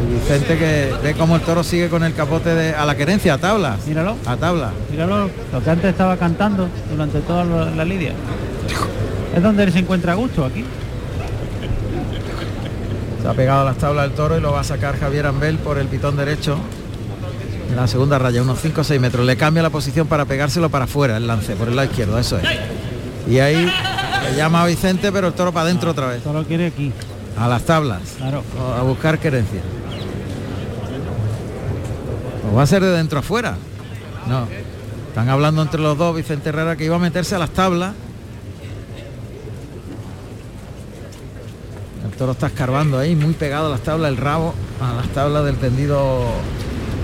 Y Vicente que ve cómo el toro sigue con el capote de, a la querencia, a tabla. Míralo. A tabla. Míralo, lo que antes estaba cantando durante toda la, la lidia. Es donde él se encuentra a gusto aquí. Se ha pegado a las tablas del toro y lo va a sacar Javier Ambel por el pitón derecho. En la segunda raya, unos 5 o 6 metros. Le cambia la posición para pegárselo para afuera el lance, por el lado izquierdo, eso es. Y ahí le llama a Vicente, pero el toro para adentro otra vez. Todo lo quiere aquí. A las tablas. Claro. A buscar querencia. ¿O va a ser de dentro afuera? No. Están hablando entre los dos, Vicente Herrera, que iba a meterse a las tablas. El toro está escarbando ahí, muy pegado a las tablas, el rabo a las tablas del tendido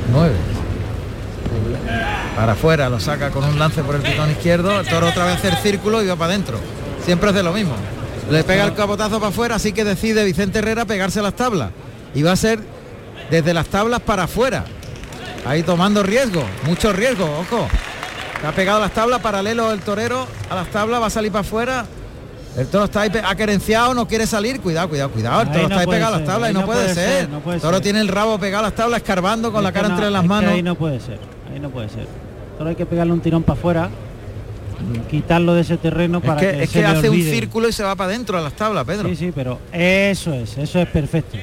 9. Para afuera, lo saca con un lance por el pitón izquierdo, el toro otra vez hacer círculo y va para adentro. Siempre hace lo mismo. Le pega el capotazo para afuera, así que decide Vicente Herrera pegarse a las tablas. Y va a ser desde las tablas para afuera. Ahí tomando riesgo, mucho riesgo, ojo. Ha pegado a las tablas, paralelo el torero a las tablas, va a salir para afuera. El toro está ahí pe- aquerenciado, no quiere salir. Cuidado, cuidado, cuidado. El Ahí toro no está ahí pegado a las tablas y ahí no, no puede, puede ser. ser, no puede el toro ser. tiene el rabo pegado a las tablas, escarbando con Es la cara entre las manos. ahí no puede ser. Ahí no puede ser. Solo hay que pegarle un tirón para afuera, quitarlo de ese terreno Es para que, que, es se que hace un círculo y se va para adentro a las tablas, Pedro. Sí, sí, pero eso es, eso es perfecto.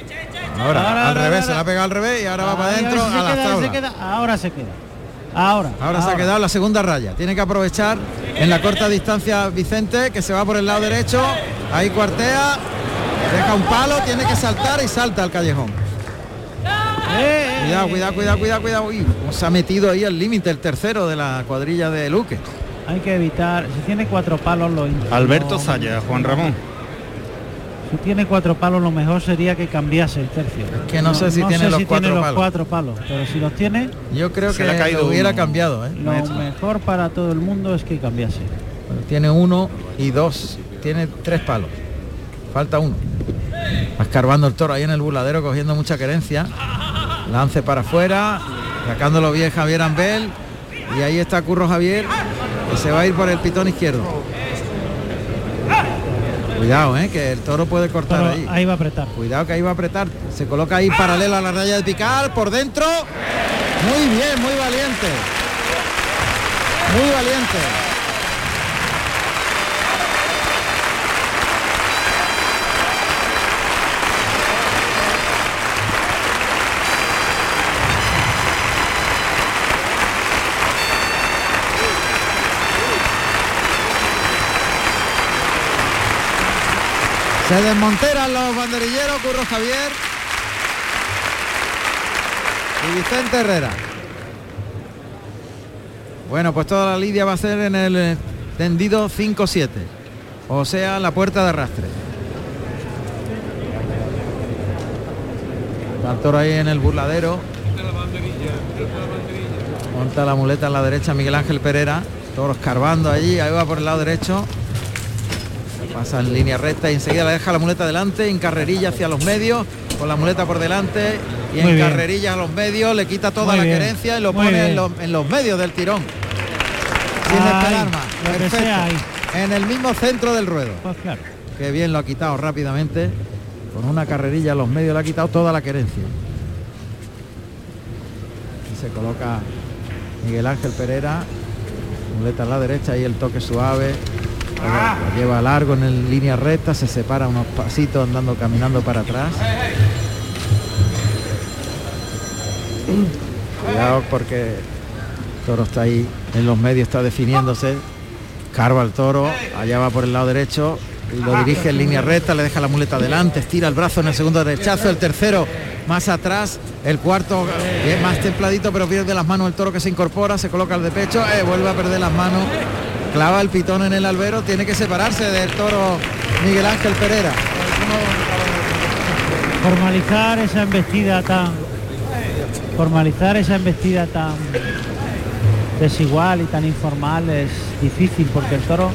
Ahora, Ahora, al ahora, revés, ahora. se la ha pegado al revés y ahora va para Ahí, adentro a se las tablas. Ahora se queda. Ahora. Ahora se ha quedado la segunda raya. Tiene que aprovechar en la corta distancia Vicente, que se va por el lado derecho. Ahí cuartea, deja un palo, tiene que saltar y salta al callejón. Cuidado, cuidado, cuidado, cuidado, cuidado. Uy, se ha metido ahí al límite, el tercero de la cuadrilla de Luque. Hay que evitar, si tiene cuatro palos lo. Alberto Zaya, Juan Ramón. Si tiene cuatro palos lo mejor sería que cambiase el tercio. que no sé si tiene sé los si cuatro tiene los palos. cuatro palos, pero si los tiene, Yo creo que le ha caído lo hubiera uno. cambiado, ¿eh? lo maestro. mejor para todo el mundo es que cambiase. Bueno, tiene uno y dos. Tiene tres palos. Falta uno. Escarbando el toro ahí en el burladero, cogiendo mucha querencia. Lance para afuera, sacándolo bien Javier Ambel. Y ahí está Curro Javier, que se va a ir por el pitón izquierdo. Cuidado, ¿eh? que el toro puede cortar ahí. ahí va a apretar. Cuidado que ahí va a apretar. Se coloca ahí paralelo a la raya de picar, por dentro. Muy bien, muy valiente. Muy valiente. Se desmonteran los banderilleros, Curro Javier y Vicente Herrera. Bueno, pues toda la lidia va a ser en el eh, tendido 5-7, o sea, la puerta de arrastre. Toro ahí en el burladero. Monta la muleta en la derecha Miguel Ángel Pereira. Toro escarbando allí, ahí va por el lado derecho. Pasa en línea recta y enseguida le deja la muleta delante, en carrerilla hacia los medios, con la muleta por delante y Muy en bien. carrerilla a los medios, le quita toda Muy la bien. querencia y lo Muy pone en los, en los medios del tirón. Sin esperar más. Perfecto. En el mismo centro del ruedo. Pues claro. Que bien lo ha quitado rápidamente. Con una carrerilla a los medios le ha quitado toda la querencia. Y se coloca Miguel Ángel Pereira. Muleta a la derecha y el toque suave. La lleva largo en el línea recta, se separa unos pasitos andando caminando para atrás. Cuidado porque el toro está ahí en los medios, está definiéndose. Carva el toro, allá va por el lado derecho lo dirige en línea recta, le deja la muleta adelante, estira el brazo en el segundo derechazo, el tercero más atrás, el cuarto es más templadito pero pierde las manos el toro que se incorpora, se coloca el de pecho, eh, vuelve a perder las manos, clava el pitón en el albero, tiene que separarse del toro Miguel Ángel Pereira. Formalizar esa embestida tan formalizar esa embestida tan desigual y tan informal es difícil porque el toro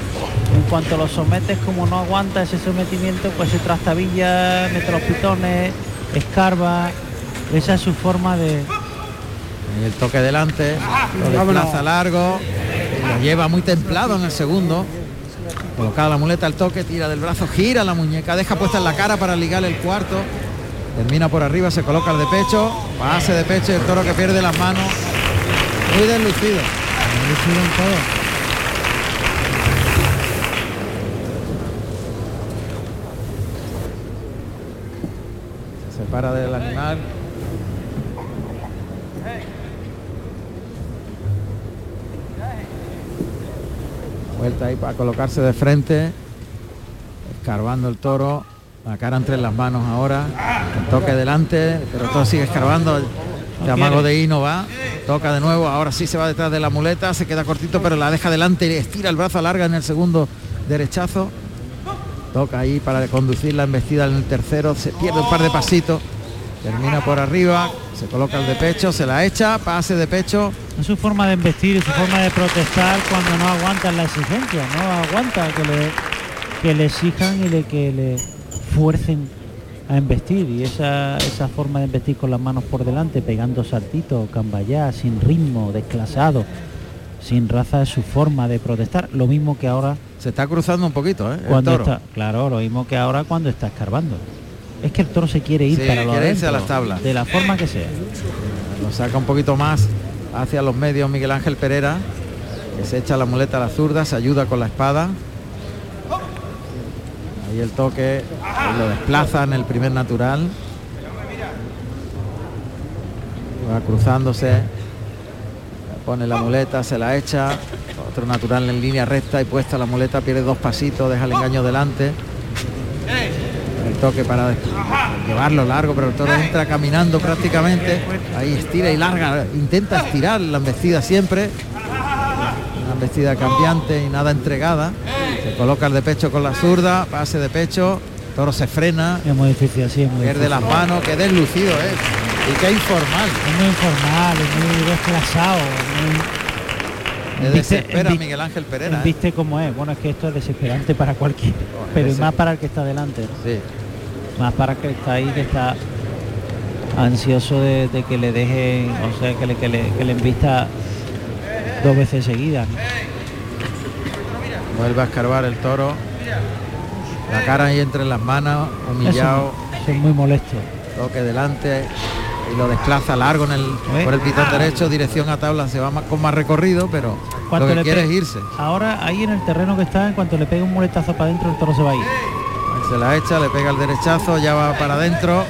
en cuanto lo sometes como no aguanta ese sometimiento pues se trastabilla, mete los pitones, escarba, esa es su forma de el toque delante, lo desplaza largo, lo lleva muy templado en el segundo. Colocada la muleta al toque, tira del brazo, gira la muñeca, deja puesta en la cara para ligar el cuarto. Termina por arriba, se coloca el de pecho, pase de pecho el toro que pierde las manos. Muy deslucido. Deslucido en todo. Se separa del animal. Vuelta ahí para colocarse de frente. Escarbando el toro. La cara entre las manos ahora. Toque delante. Pero el toro sigue escarbando. El amago de Hino va. Toca de nuevo. Ahora sí se va detrás de la muleta. Se queda cortito pero la deja delante y estira el brazo larga en el segundo derechazo. Toca ahí para conducir la embestida en el tercero, se pierde un par de pasitos, termina por arriba, se coloca el de pecho, se la echa, pase de pecho, Es su forma de investir y su forma de protestar cuando no aguantan la exigencia, no aguanta que le, que le exijan y le, que le fuercen a investir. Y esa, esa forma de investir con las manos por delante, pegando saltitos, cambayá, sin ritmo, desclasado, sin raza, es su forma de protestar. Lo mismo que ahora se está cruzando un poquito, ¿eh? El cuando toro. está, claro, lo mismo que ahora cuando está escarbando. Es que el toro se quiere ir Sí, para lo a las tablas. de la forma que sea. Lo saca un poquito más hacia los medios Miguel Ángel Pereira, que se echa la muleta a la zurda, se ayuda con la espada. Ahí el toque lo desplaza en el primer natural. Va cruzándose, pone la muleta, se la echa, otro natural en línea recta y puesta la muleta, pierde dos pasitos, deja el engaño delante. Toque para llevarlo largo, pero el toro entra caminando prácticamente. Ahí estira y larga, intenta estirar la embestida siempre. Una embestida cambiante y nada entregada. Se coloca el de pecho con la zurda, pase de pecho, el toro se frena, Es muy difícil así, es muy pierde difícil. las manos, que deslucido es. Y qué informal. Es muy informal, es muy desclasado, muy... Viste- desespera Miguel Ángel Pereira. ¿eh? Viste cómo es. Bueno, es que esto es desesperante para cualquiera, pero y ese- más para el que está delante, ¿no? Sí. Más para que está ahí, que está ansioso de, de que le dejen, o sea, que le, que le, que le embista dos veces seguidas. ¿no? Vuelve a escarbar el toro. La cara ahí entre las manos, humillado. Eso, eso es muy molesto. Toque delante. y lo desplaza largo en el, ¿Eh? por el pitón derecho, dirección a tabla, se va más- con más recorrido, pero lo que le quiere es irse. Ahora ahí en el terreno que está, en cuanto le pegue un muletazo para adentro, el toro se va a ir. Se la echa, le pega el derechazo, ya va para adentro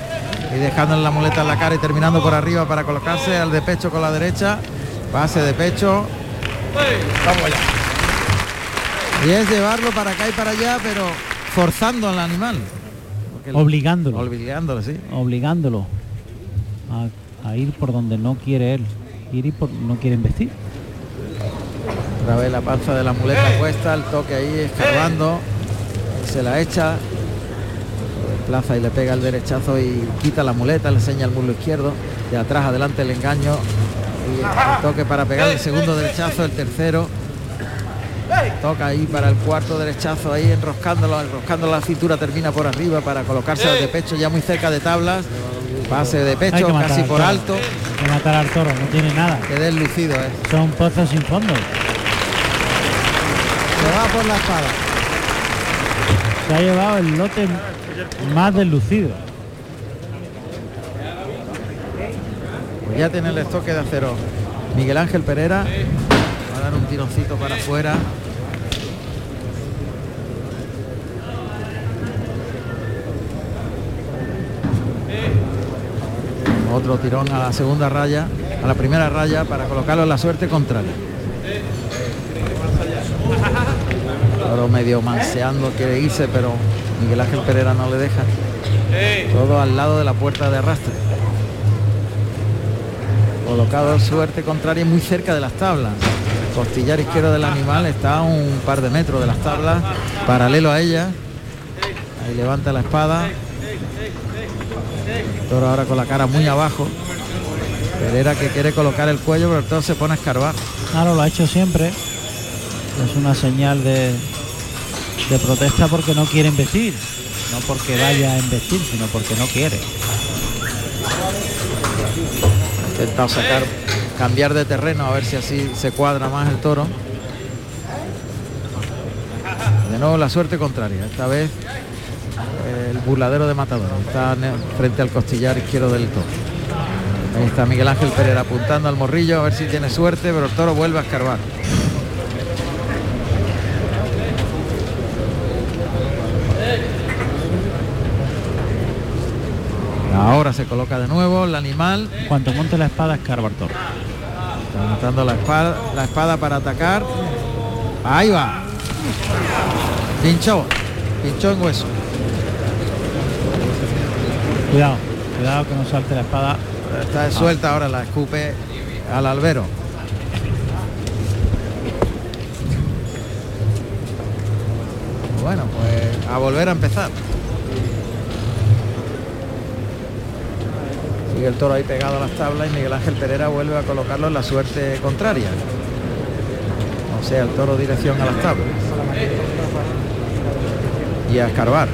y dejándole la muleta en la cara y terminando por arriba para colocarse al de pecho con la derecha. Pase de pecho. Y es llevarlo para acá y para allá, pero forzando al animal. Obligándolo. Obligándolo, sí. obligándolo a, a ir por donde no quiere él. Ir y por no quiere investir. Otra vez la panza de la muleta puesta, el toque ahí escarbando. Se la echa. Lo desplaza y le pega el derechazo y quita la muleta, le enseña el muslo izquierdo. De atrás adelante el engaño. Y el toque para pegar el segundo derechazo, el tercero. Toca ahí para el cuarto derechazo, ahí enroscándolo, enroscando la cintura, termina por arriba para colocarse de pecho ya muy cerca de tablas. Pase de pecho, matar casi por alto. Hay que matar al toro, no tiene nada. Que deslucido es. Son pozos sin fondo. Se va por la espada. Se ha llevado el lote más deslucido. Pues ya tiene el estoque de acero Miguel Ángel Pereira. Va a dar un tironcito para afuera. Otro tirón a la segunda raya, a la primera raya para colocarlo en la suerte contraria. Toro medio manseando, quiere irse, pero Miguel Ángel Pereira no le deja. Todo al lado de la puerta de arrastre colocado suerte contraria muy cerca de las tablas. Costillar izquierdo del animal está a un par de metros de las tablas, paralelo a ella. Ahí levanta la espada. Toro ahora con la cara muy abajo. Pereira que quiere colocar el cuello, pero el toro se pone a escarbar. Claro, lo ha hecho siempre. Es una señal de, de protesta porque no quiere investir. No porque vaya a investir, sino porque no quiere. Ha intentado sacar, cambiar de terreno a ver si así se cuadra más el toro. De nuevo la suerte contraria, esta vez el burladero de matador. Está frente al costillar izquierdo del toro. Ahí está Miguel Ángel Pereira apuntando al morrillo a ver si tiene suerte, pero el toro vuelve a escarbar. Ahora se coloca de nuevo el animal. Cuanto monte la espada, escarba el toro. Levantando la espada, la espada para atacar. Ahí va. Pinchó. Pinchó en hueso. Cuidado, cuidado que no salte la espada. Está suelta ahora, la escupe al albero. Bueno, pues a volver a empezar. El toro ahí pegado a las tablas y Miguel Ángel Pereira vuelve a colocarlo en la suerte contraria. O sea, el toro dirección a las tablas. Y a escarbar.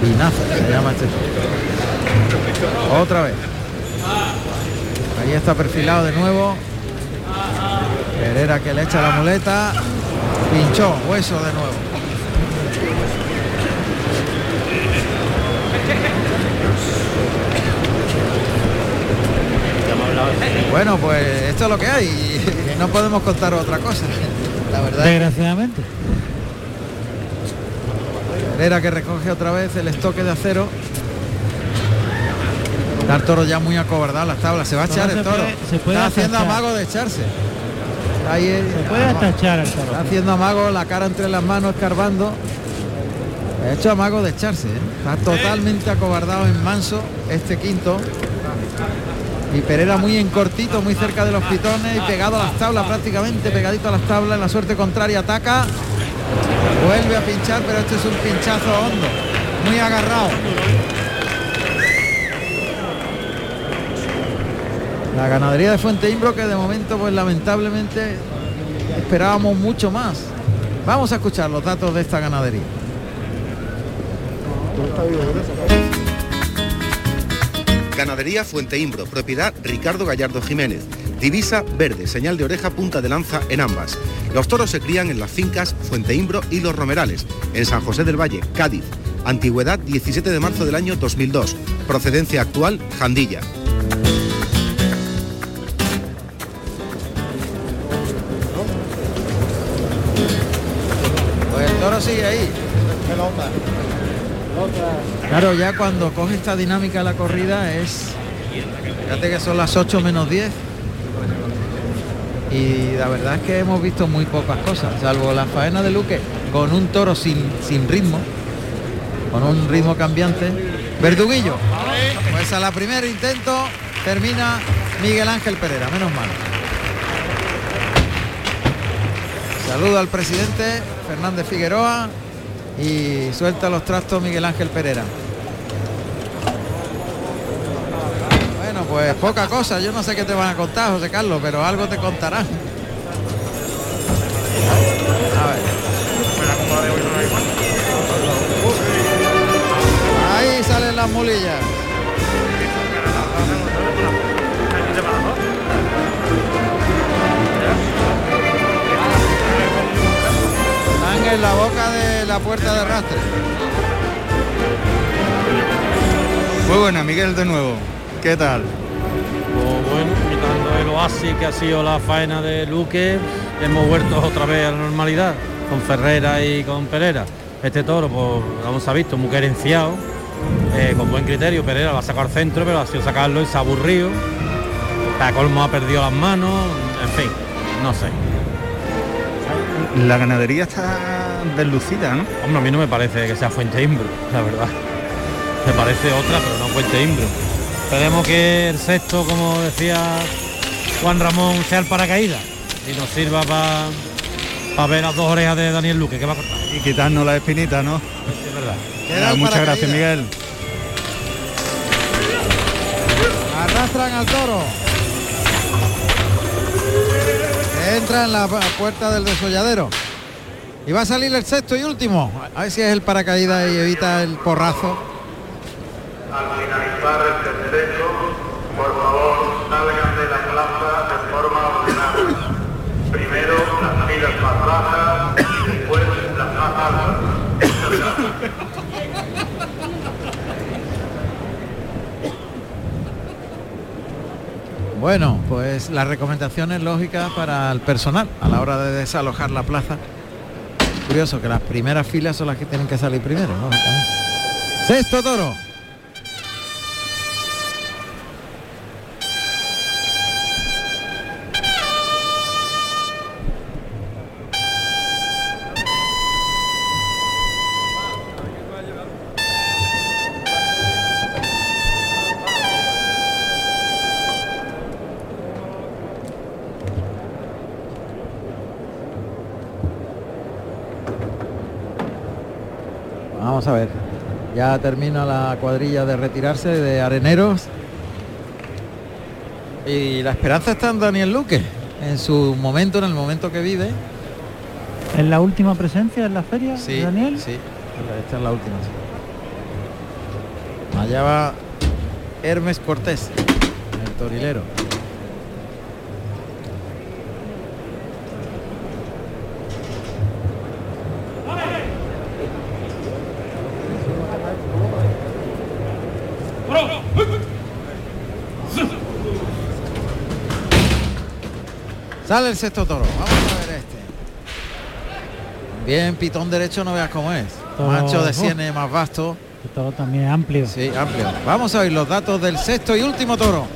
Pinazo se llama este. Otra vez. Ahí está perfilado de nuevo. Pereira que le echa la muleta. Pinchó, hueso de nuevo. Bueno, pues esto es lo que hay. y No podemos contar otra cosa. La verdad. Desgraciadamente. Pereira que recoge otra vez el estoque de acero. El toro ya muy acobardado las tablas. Se va a echar el toro. se puede Está haciendo amago de echarse. Ahí es- Se puede hasta echar al toro. Está haciendo amago, la cara entre las manos, escarbando. Ha hecho amago de echarse. ¿eh? Está totalmente acobardado en manso este quinto. Y Pereira muy en cortito, muy cerca de los pitones y pegado a las tablas, prácticamente pegadito a las tablas. En la suerte contraria ataca. Vuelve a pinchar, pero este es un pinchazo hondo. Muy agarrado. La ganadería de Fuente Imbro que de momento pues lamentablemente esperábamos mucho más. Vamos a escuchar los datos de esta ganadería. Ganadería Fuente Imbro, propiedad Ricardo Gallardo Jiménez. Divisa verde, señal de oreja, punta de lanza en ambas. Los toros se crían en las fincas Fuente Imbro y Los Romerales, en San José del Valle, Cádiz. Antigüedad 17 de marzo del año 2002. Procedencia actual Jandilla. Pues el toro sigue ahí. Claro, ya cuando coge esta dinámica la corrida es... Fíjate que son las 8 menos 10. Y la verdad es que hemos visto muy pocas cosas, salvo la faena de Luque con un toro sin, sin ritmo, con un ritmo cambiante. Verduguillo. Pues a la primer intento termina Miguel Ángel Pereira, menos mal. Saludo al presidente Fernández Figueroa y suelta los trastos Miguel Ángel Pereira. Bueno, pues poca cosa, yo no sé qué te van a contar, José Carlos, pero algo te contarán. A ver. Ahí salen las mulillas. En la boca de la puerta de arrastre. Muy buena, Miguel, de nuevo. ¿Qué tal? Pues bueno, quitando el oasis que ha sido la faena de Luque, hemos vuelto otra vez a la normalidad con Ferrera y con Pereira. Este toro, pues vamos a visto, muy querenciado, eh, con buen criterio. Pereira lo ha sacado al centro, pero ha sido sacarlo y se ha aburrido. Colmo ha perdido las manos, en fin, no sé. La ganadería está deslucida, ¿no? Hombre, a mí no me parece que sea Fuente Imbro, la verdad. Me parece otra, pero no Fuente Imbro. Esperemos que el sexto, como decía Juan Ramón, sea el paracaídas y nos sirva para ver las dos orejas de Daniel Luque, que va a cortar. Y quitarnos la espinita, ¿no? Es verdad. Queda muchas gracias. Miguel. Arrastran al toro. Entra en la pu- puerta del desolladero. Y va a salir el sexto y último. A ver si es el paracaídas y evita el porrazo. Al finalizar el tercero, por favor, salgan de la plaza de forma ordenada. Primero las filas más bajas y después las más altas. Bueno, pues las recomendaciones lógicas para el personal a la hora de desalojar la plaza. Curioso que las primeras filas son las que tienen que salir primero, lógicamente. Sexto toro. Vamos a ver. Ya termina la cuadrilla de retirarse de areneros. Y la esperanza está en Daniel Luque. En su momento, en el momento que vive. ¿En la última presencia en la feria, Sí, Daniel? Sí, esta es la última. sí. Allá va Hermes Cortés, el torilero. Sale el sexto toro. Vamos a ver este. Bien, pitón derecho no veas cómo es. Toro- Macho de sienes más vasto. El toro también amplio. Sí, amplio. Vamos a ver los datos del sexto y último toro.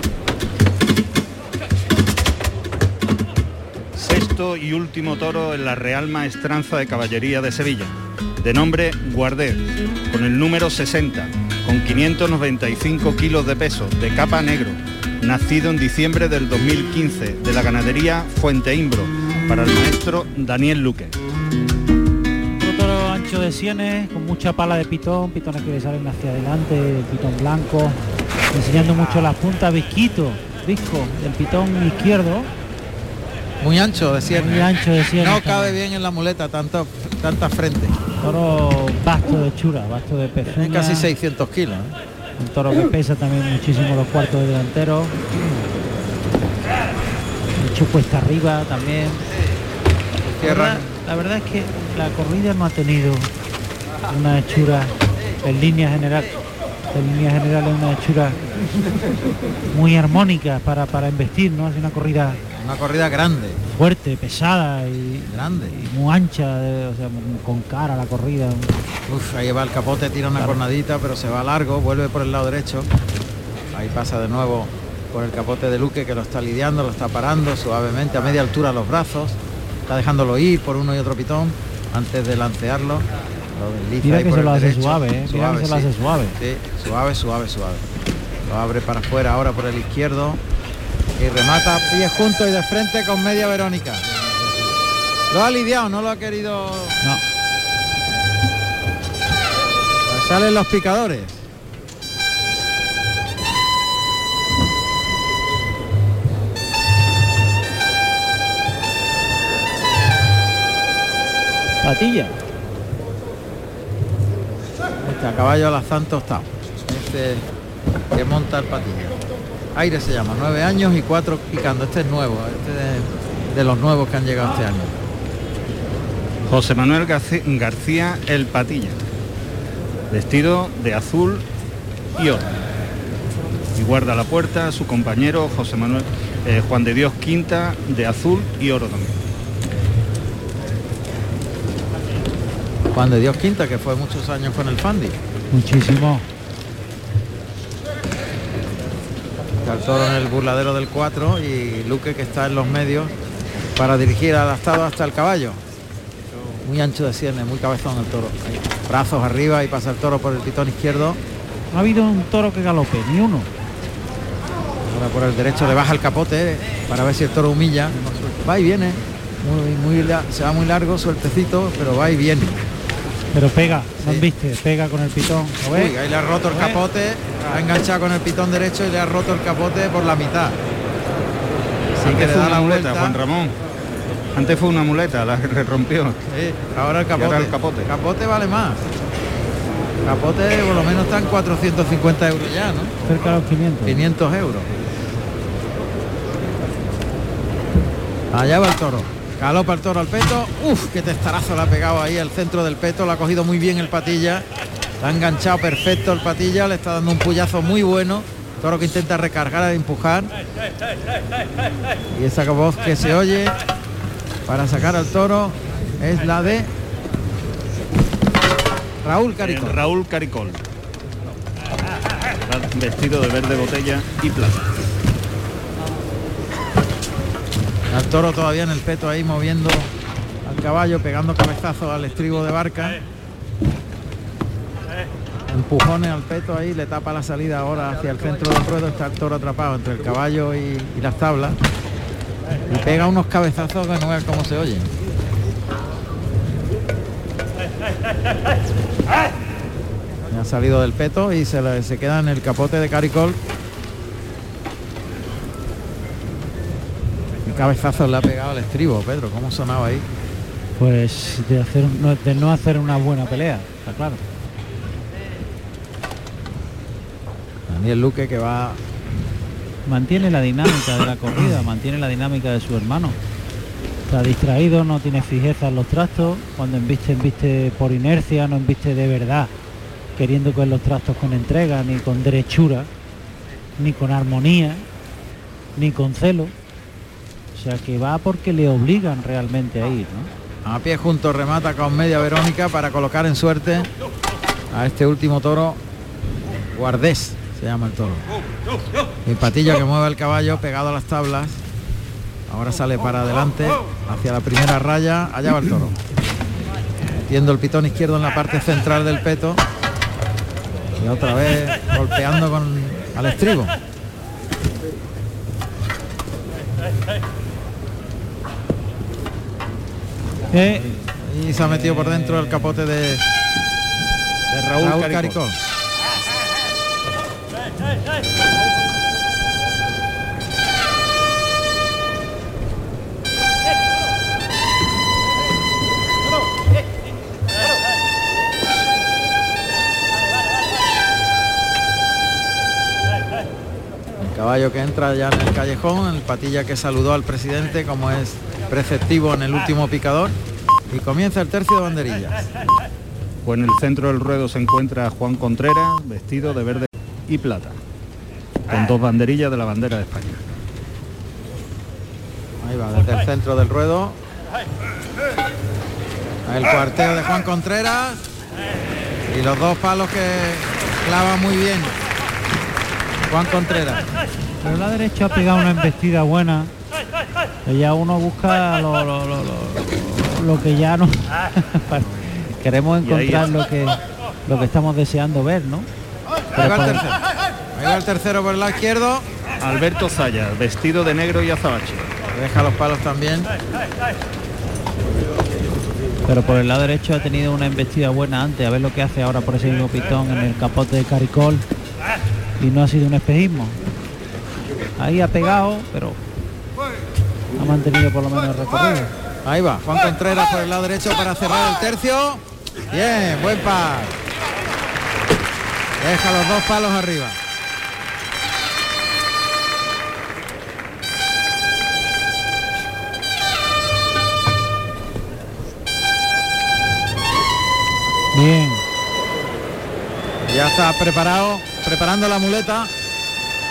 Sexto y último toro en la Real Maestranza de Caballería de Sevilla, de nombre Guarder, con el número 60, con 595 kilos de peso, de capa negro, nacido en diciembre del 2015, de la ganadería Fuente Imbro, para el maestro Daniel Luque. Otro toro ancho de sienes, con mucha pala de pitón, pitones que le salen hacia adelante, pitón blanco, enseñando mucho las puntas, visquito, visco del pitón izquierdo, Muy ancho de sienes. muy ancho de sienes. No cabe bien en la muleta tanto, tanta frente. Toro vasto de chura, vasto de Tiene pezuña. casi 600 kilos. ¿eh? Un toro que pesa también muchísimo los cuartos de delantero. Hecho cuesta arriba también. La Cierran. verdad, la verdad es que la corrida no ha tenido una hechura en línea general. En línea general es una hechura muy armónica para, para investir, ¿no? Es una corrida Una corrida grande, fuerte, pesada y, grande. y muy ancha, de- o sea, con cara la corrida. Uf, ahí va el capote, tira una cornadita, pero se va largo, vuelve por el lado derecho. Ahí pasa de nuevo por el capote de Luque que lo está lidiando, lo está parando suavemente a media altura los brazos. Está dejándolo ir por uno y otro pitón antes de lancearlo. Lo Mira que se lo hace suave, ¿eh? Mira que se lo hace suave. Sí, suave, suave, suave. Lo abre para afuera ahora por el izquierdo. Y remata pies juntos y de frente con media Verónica. Lo ha lidiado, no lo ha querido No, Pues salen los picadores. patilla. Este a caballo a las Santos está. Este que monta el patilla. Aire se llama, nueve años y cuatro picando. Este es nuevo, este de, de los nuevos que han llegado este año. José Manuel Garci- García El Patilla, vestido de azul y oro. Y guarda la puerta su compañero José Manuel eh, Juan de Dios Quinta de azul y oro también. Juan de Dios Quinta, que fue muchos años con el Fandi. Muchísimo. Está el toro en el burladero del 4 y Luque que está en los medios para dirigir al astado hasta el caballo. Muy ancho de sienes, muy cabezón el toro. Ahí, brazos arriba y pasa el toro por el pitón izquierdo. No ha habido un toro que galope, ni uno. Ahora por el derecho le baja el capote para ver si el toro humilla. Va y viene. Muy, muy, se va muy largo, sueltecito, pero va y viene. Pero pega, no Sí. viste, pega con el pitón. ¿Lo ves? Uy, ahí le ha roto el capote, ha enganchado con el pitón derecho y le ha roto el capote por la mitad. Así que Antes le fue da una la muleta, vuelta. Juan Ramón. Antes fue una muleta la que le rompió. Sí, ahora el capote. ahora el capote. Capote vale más. Capote por lo menos están 450 euros ya, ¿no? Cerca de los 500. 500 euros. Allá va el toro. Galopa el toro al peto. Uf, qué testarazo le ha pegado ahí al centro del peto. Lo ha cogido muy bien el patilla. Ha enganchado perfecto el patilla. Le está dando un puyazo muy bueno. Toro que intenta recargar, empujar. Y esa voz que se oye para sacar al toro es la de Raúl Eh, Caricón. Raúl Caricol. Vestido de verde botella y plata. Al toro todavía en el peto ahí moviendo al caballo, pegando cabezazos al estribo de barca. Empujones al peto ahí, le tapa la salida ahora hacia el centro del ruedo, está el toro atrapado entre el caballo y, y las tablas. Y pega unos cabezazos que no veas cómo se oyen. Ya ha salido del peto y se, le- se queda en el capote de Caricol. Cabezazo le ha pegado al estribo, Pedro. ¿Cómo sonaba ahí? Pues de, hacer, no, de no hacer una buena pelea, está claro. Daniel Luque que va Mantiene la dinámica de la corrida, mantiene la dinámica de su hermano. Está distraído, no tiene fijeza en los trastos. Cuando embiste, embiste por inercia, no embiste de verdad, queriendo coger los trastos con entrega, ni con derechura, ni con armonía, ni con celo. O sea que va porque le obligan realmente a ir, ¿no? a pie junto, remata con media Verónica para colocar en suerte a este último toro. Guardés se llama el toro. El patillo que mueve el caballo pegado a las tablas. Ahora sale para adelante hacia la primera raya. Allá va el toro. Metiendo el pitón izquierdo en la parte central del peto. Y otra vez golpeando con al estribo. Eh, Y se ha metido por dentro el capote de, de Raúl Raúl. El caballo que entra ya en el callejón, el patilla que saludó al presidente como es preceptivo en el último picador y comienza el tercio de banderillas. Pues en el centro del ruedo se encuentra Juan Contreras, vestido de verde y plata, con dos banderillas de la bandera de España. Ahí va, desde el centro del ruedo. El cuarteo de Juan Contreras. Y los dos palos que clava muy bien. Juan Contreras. Pero la derecha ha pegado una embestida buena. Ya uno busca lo, lo- lo- lo- lo que ya no. Queremos Y ahí encontrar lo que lo que estamos deseando ver, ¿no? Ahí Pero va el tercero. Ahí va el tercero por el lado izquierdo. Alberto Zaya, vestido de negro y azabache. Deja los palos también. Pero por el lado derecho ha tenido una embestida buena antes, a ver lo que hace ahora por ese mismo pitón en el capote de Caricol. Y no ha sido un espejismo. Ahí ha pegado, pero ha mantenido por lo menos el recorrido. Ahí va, Juan Contreras por el lado derecho para cerrar el tercio. Bien, buen par. Deja los dos palos arriba. Bien. Ya está preparado, preparando la muleta.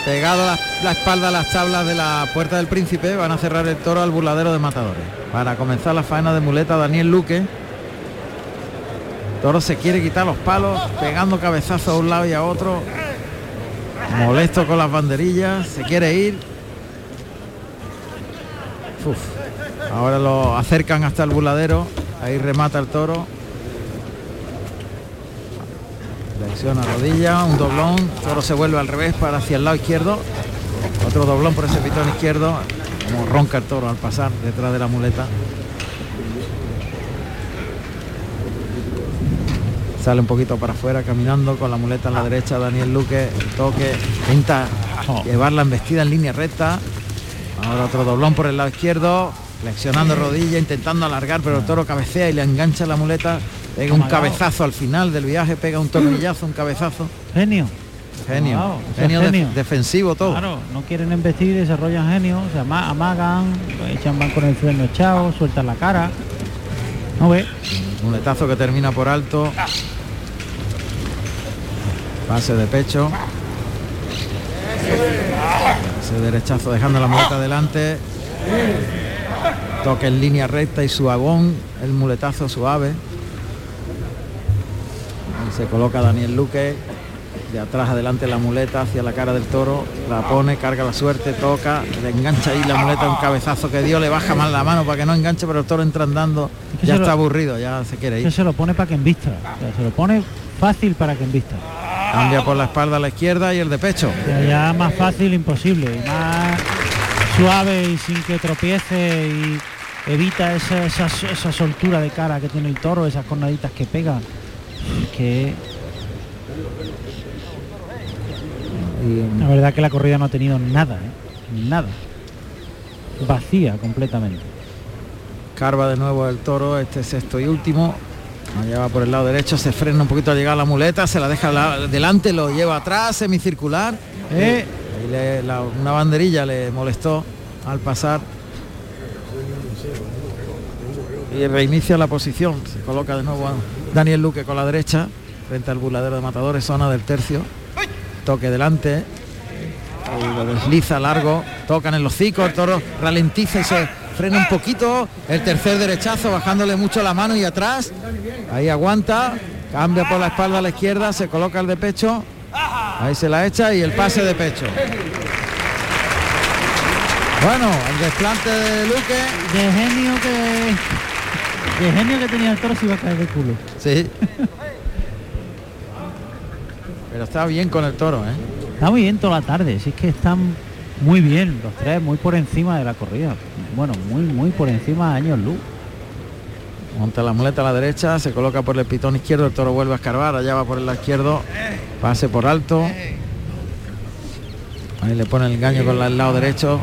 Pegado la, espalda a las tablas de la puerta del príncipe. Van a cerrar el toro al burladero de matadores. Para comenzar la faena de muleta, Daniel Luque. Toro se quiere quitar los palos, pegando cabezazos a un lado y a otro. Molesto con las banderillas, se quiere ir. Uf. Ahora lo acercan hasta el burladero. Ahí remata el toro. Flexiona rodilla, un doblón, toro se vuelve al revés para hacia el lado izquierdo. Otro doblón por ese pitón izquierdo. Como ronca el toro al pasar detrás de la muleta. Sale un poquito para afuera caminando con la muleta en la derecha. Daniel Luque, el toque, intenta llevar la embestida en línea recta. Ahora otro doblón por el lado izquierdo, flexionando rodilla, intentando alargar, pero el toro cabecea y le engancha la muleta. Pega un cabezazo al final del viaje, pega un tornillazo, un cabezazo. Genio. Genio, Wow, o sea, genio, de- genio. defensivo todo. Claro, no quieren embestir, desarrollan genio, se ama- amagan, echan van con el freno echado, sueltan la cara. No ve. Muletazo que termina por alto. Pase de pecho. Ese derechazo dejando la muleta adelante. Toque en línea recta y suavón. El muletazo suave. Se coloca Daniel Luque. De atrás adelante la muleta hacia la cara del toro. La pone, carga la suerte, toca. Le engancha ahí la muleta, un cabezazo que dio. Le baja mal la mano para que no enganche, pero el toro entra andando. Es que Ya lo- está aburrido, ya se quiere ir. se lo pone para que embista. O sea, se lo pone fácil para que embista. Cambia por la espalda a la izquierda y el de pecho. Sea, ya más fácil imposible. Y más suave y sin que tropiece y evita esa, esa, esa soltura de cara que tiene el toro, esas cornaditas que pega. Que la verdad que la corrida no ha tenido nada, ¿eh? nada. Vacía completamente. Carva de nuevo el toro, este sexto y último. Allá va por el lado derecho, se frena un poquito al llegar a la muleta, se la deja la- delante, lo lleva atrás, semicircular. Eh, Ahí le- la- una banderilla le molestó al pasar. Y reinicia la posición. Se coloca de nuevo a Daniel Luque con la derecha, frente al burladero de matadores, zona del tercio. Toque delante. Lo desliza largo, tocan en los hocico, el toro ralentiza se frena un poquito. El tercer derechazo, bajándole mucho la mano y atrás. Ahí aguanta, cambia por la espalda a la izquierda, se coloca el de pecho. Ahí se la echa y el pase de pecho. Bueno, el desplante de Luque. de genio que. De genio que tenía el toro se iba a caer de culo. Sí. Pero está bien con el toro, ¿eh? Está muy bien toda la tarde, si es que están muy bien los tres, muy por encima de la corrida. Bueno, muy, muy por encima de años luz. Monta la muleta a la derecha, se coloca por el pitón izquierdo, el toro vuelve a escarbar, allá va por el lado izquierdo, pase por alto. Ahí le pone el engaño con el lado derecho,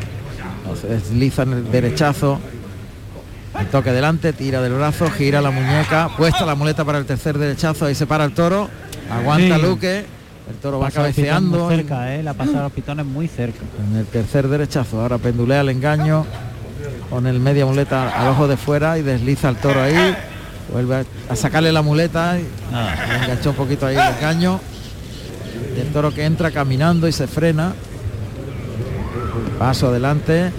desliza en el derechazo. El toque delante, tira del brazo, gira la muñeca, puesta la muleta para el tercer derechazo, ahí se para el toro, aguanta Sí. Luque, el toro va Pasa cabeceando. muy cerca, ¿eh? la pasada de los pitones muy cerca. En el tercer derechazo, ahora pendulea el engaño, con el media muleta al ojo de fuera y desliza el toro ahí. Vuelve a, sacarle la muleta. y le enganchó un poquito ahí el engaño. Y el toro que entra caminando y se frena. Paso adelante.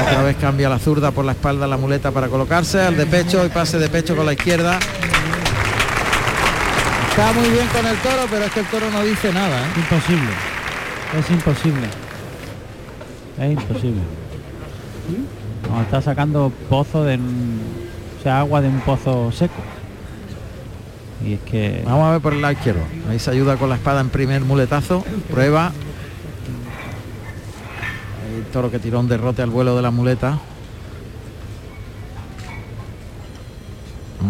Otra vez cambia la zurda por la espalda la muleta para colocarse. Al de pecho y pase de pecho con la izquierda. Está muy bien con el toro, pero es que el toro no dice nada. ¿eh? Imposible. Es imposible. Es imposible. No, está sacando pozo de un- o sea, agua de un pozo seco. Y es que Vamos a ver por el lado izquierdo. Ahí se ayuda con la espada en primer muletazo. Prueba. Toro que tiró un derrote al vuelo de la muleta.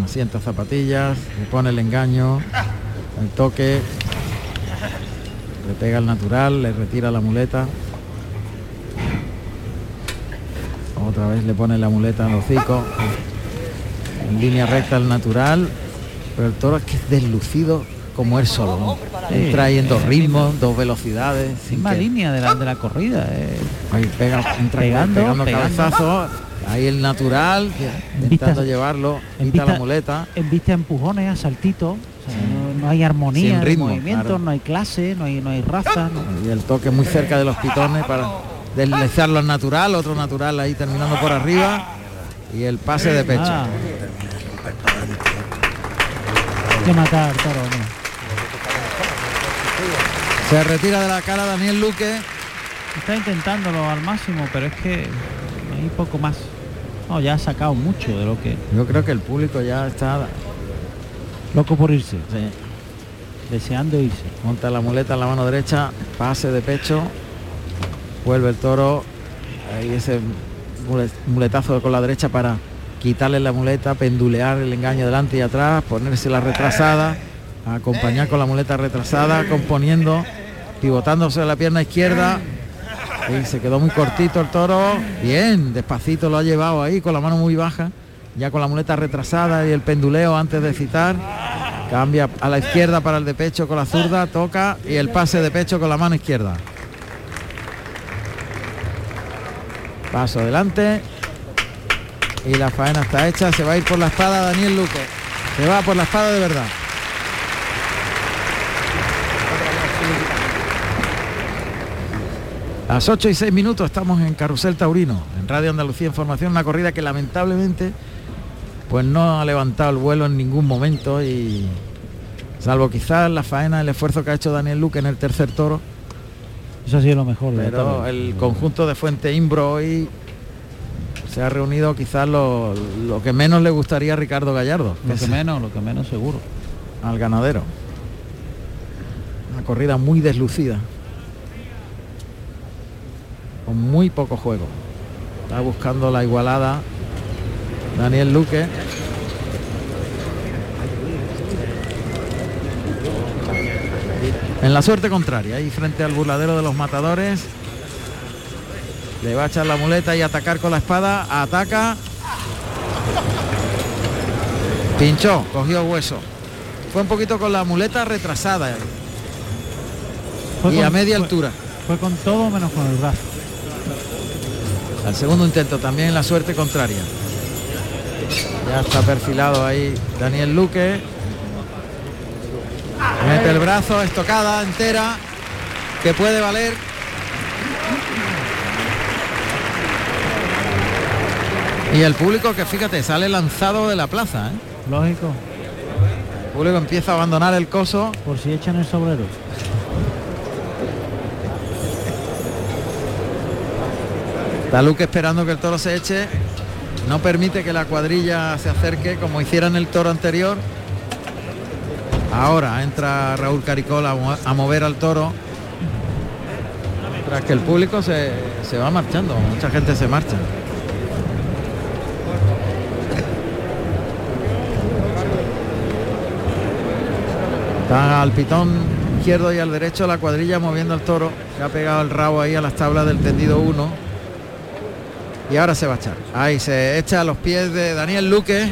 Sienta zapatillas, le pone el engaño, el toque, le pega el natural, le retira la muleta. Otra vez le pone la muleta al hocico. En línea recta el natural. Pero el toro es que es deslucido como él solo. ¿no? Sí, Entra ahí en dos es ritmos, dos velocidades. sin misma que- línea de la, de la corrida. eh. Ahí pega, entra Pegando, pegando, pegando. cabezazos. Ahí el natural, En intentando llevarlo, en quita la vista- muleta. En vista a empujones, a saltitos. o sea, no, no hay armonía Sin ritmo, de movimientos, claro. no hay clase, no hay, no hay raza. no- Y el toque muy cerca de los pitones para deslizarlo al natural, otro natural ahí terminando por arriba. Y el pase de pecho. Hay que matar. Se retira de la cara Daniel Luque. Está intentándolo al máximo, pero es que hay poco más. No, ya ha sacado mucho de lo que. Yo creo que el público ya está Loco por irse, sí, deseando irse. monta la muleta en la mano derecha, pase de pecho, vuelve el toro, ahí ese mule- muletazo con la derecha para quitarle la muleta, pendulear el engaño delante y atrás, ponerse la retrasada, acompañar con la muleta retrasada, componiendo, pivotándose la pierna izquierda. Y se quedó muy cortito el toro. Bien, despacito lo ha llevado ahí con la mano muy baja, ya con la muleta retrasada y el penduleo antes de citar. Cambia a la izquierda para el de pecho con la zurda, toca y el pase de pecho con la mano izquierda. Paso adelante. Y la faena está hecha. Se va a ir por la espada Daniel Luque. Se va por la espada de verdad. Las 8 y 6 minutos estamos en Carrusel Taurino, en Radio Andalucía Información, una corrida que lamentablemente pues no ha levantado el vuelo en ningún momento y salvo quizás la faena, el esfuerzo que ha hecho Daniel Luque en el tercer toro, Eso ha sido lo mejor. pero el conjunto de Fuente Imbro hoy se ha reunido quizás lo, lo que menos le gustaría a Ricardo Gallardo, Lo que que menos, lo que menos seguro. al ganadero. Una corrida muy deslucida. Con muy poco juego. Está buscando la igualada Daniel Luque. En la suerte contraria, ahí frente al burladero de los matadores. Le va a echar la muleta y atacar con la espada. Ataca. Pinchó, cogió hueso. Fue un poquito con la muleta retrasada. Fue y con- a media fue- altura. Fue con todo menos con el brazo. Al segundo intento también la suerte contraria. Ya está perfilado ahí Daniel Luque. Mete el brazo, estocada entera, que puede valer. Y el público que fíjate, sale lanzado de la plaza. ¿eh? Lógico, El público empieza a abandonar el coso. por si echan el sobrero. Está Luque esperando que el toro se eche. No permite que la cuadrilla se acerque como hiciera en el toro anterior. Ahora entra Raúl Caricol a, mo- a mover al toro. Tras que el público se, se va marchando, mucha gente se marcha. Está al pitón izquierdo y al derecho la cuadrilla moviendo al toro, que ha pegado el rabo ahí a las tablas del tendido 1. Y ahora se va a echar. Ahí se echa a los pies de Daniel Luque,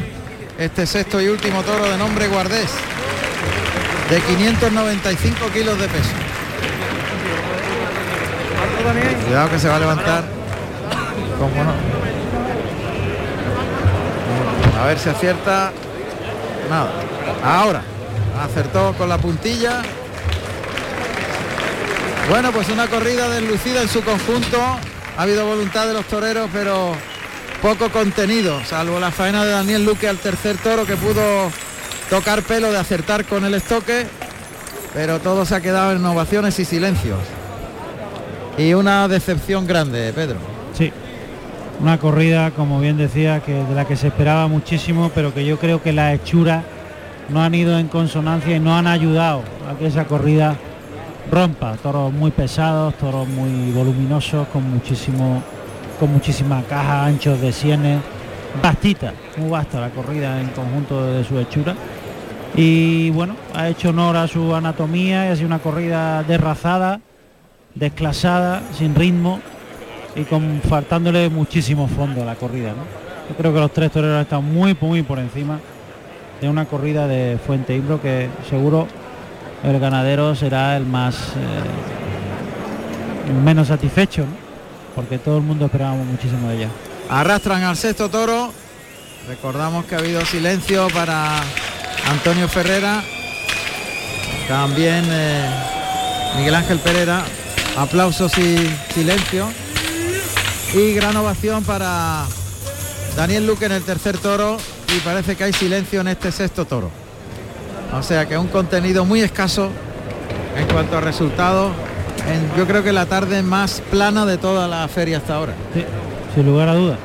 este sexto y último toro de nombre Guardés, de 595 kilos de peso. Cuidado que se va a levantar. No. A ver si acierta. Nada. Ahora. Acertó con la puntilla. Bueno, pues una corrida deslucida en su conjunto. Ha habido voluntad de los toreros, pero poco contenido, salvo la faena de Daniel Luque al tercer toro que pudo tocar pelo de acertar con el estoque, pero todo se ha quedado en ovaciones y silencios. Y una decepción grande, Pedro. Sí, una corrida, como bien decía, que de la que se esperaba muchísimo, pero que yo creo que las hechuras no han ido en consonancia y no han ayudado a que esa corrida rompa. Toros muy pesados, toros muy voluminosos, con muchísimo, con muchísima caja, anchos de sienes, bastita, muy basta la corrida en conjunto de su hechura. Y bueno, ha hecho honor a su anatomía y ha sido una corrida derrazada, desclasada, sin ritmo y con faltándole muchísimo fondo a la corrida. Yo creo que los tres toreros están muy, muy por encima de una corrida de Fuente Imbro que seguro el ganadero será el más eh, menos satisfecho, ¿no? porque todo el mundo esperábamos muchísimo de ella. Arrastran al sexto toro. Recordamos que ha habido silencio para Antonio Ferrera. También eh, Miguel Ángel Pereira. Aplausos y silencio. Y gran ovación para Daniel Luque en el tercer toro. Y parece que hay silencio en este sexto toro. O sea que un contenido muy escaso en cuanto a resultados. En, yo creo que la tarde más plana de toda la feria hasta ahora. Sí, sin lugar a dudas.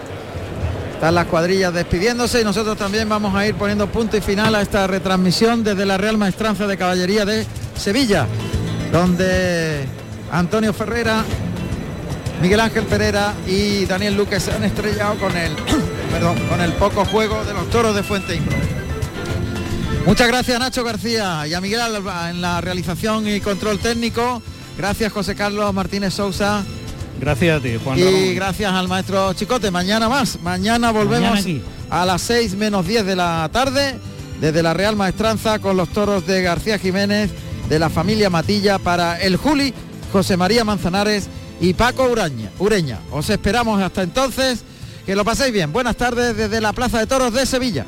Están las cuadrillas despidiéndose y nosotros también vamos a ir poniendo punto y final a esta retransmisión desde la Real Maestranza de Caballería de Sevilla, donde Antonio Ferrera, Miguel Ángel Pereira y Daniel Luque se han estrellado con el, perdón, con el poco juego de los toros de Fuente Imbro. Muchas gracias Nacho García y a Miguel Alba en la realización y control técnico. Gracias José Carlos Martínez Sousa. Gracias a ti, Juan Y Ramón. gracias al maestro Chicote. Mañana más. Mañana volvemos Mañana a las 6 menos 10 de la tarde desde la Real Maestranza con los toros de García Jiménez de la familia Matilla para el Juli, José María Manzanares y Paco Ureña. Os esperamos hasta entonces. Que lo paséis bien. Buenas tardes desde la Plaza de Toros de Sevilla.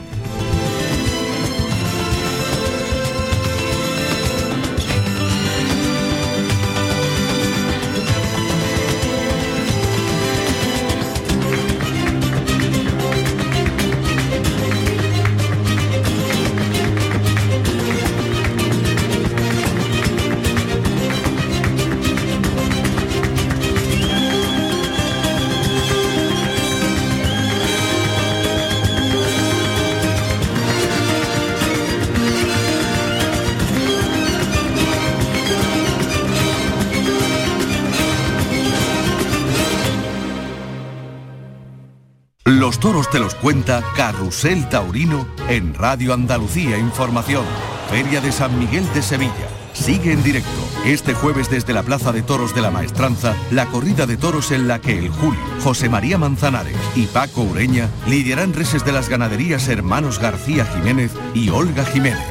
Toros te los cuenta Carrusel Taurino en Radio Andalucía Información. Feria de San Miguel de Sevilla. Sigue en directo este jueves desde la Plaza de Toros de la Maestranza la corrida de toros en la que el Julio, José María Manzanares y Paco Ureña lidiarán reses de las ganaderías hermanos García Jiménez y Olga Jiménez.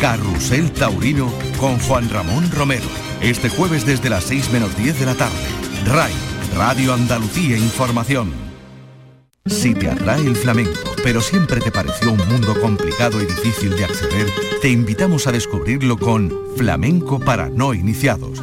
Carrusel Taurino con Juan Ramón Romero. Este jueves desde las 6 menos 10 de la tarde. RAI, Radio Andalucía Información. Si te atrae el flamenco, pero siempre te pareció un mundo complicado y difícil de acceder, te invitamos a descubrirlo con Flamenco para no iniciados,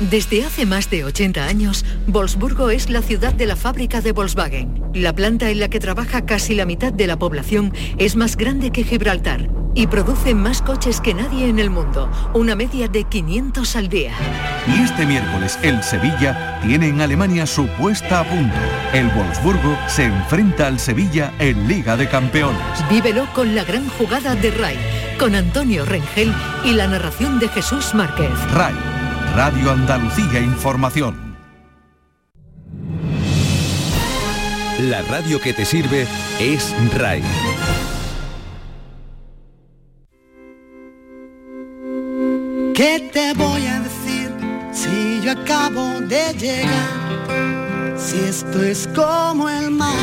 Desde hace más de 80 años, Wolfsburgo es la ciudad de la fábrica de Volkswagen. La planta en la que trabaja casi la mitad de la población es más grande que Gibraltar y produce más coches que nadie en el mundo, una media de 500 al día. Y este miércoles el Sevilla tiene en Alemania su puesta a punto. El Wolfsburgo se enfrenta al Sevilla en Liga de Campeones. Vívelo con la gran jugada de RAI, con Antonio Rengel y la narración de Jesús Márquez. RAI, Radio Andalucía Información. La radio que te sirve es RAI. ¿Qué te voy a decir si yo acabo de llegar? Si esto es como el mar,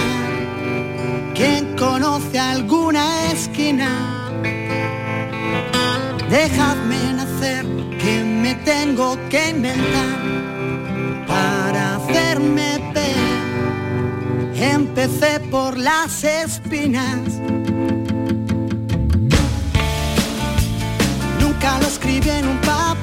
quien conoce alguna esquina, dejadme tengo que inventar para hacerme ver. Empecé por las espinas. Nunca lo escribí en un papel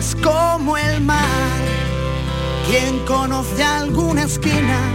es como el mar. Quien conoce alguna esquina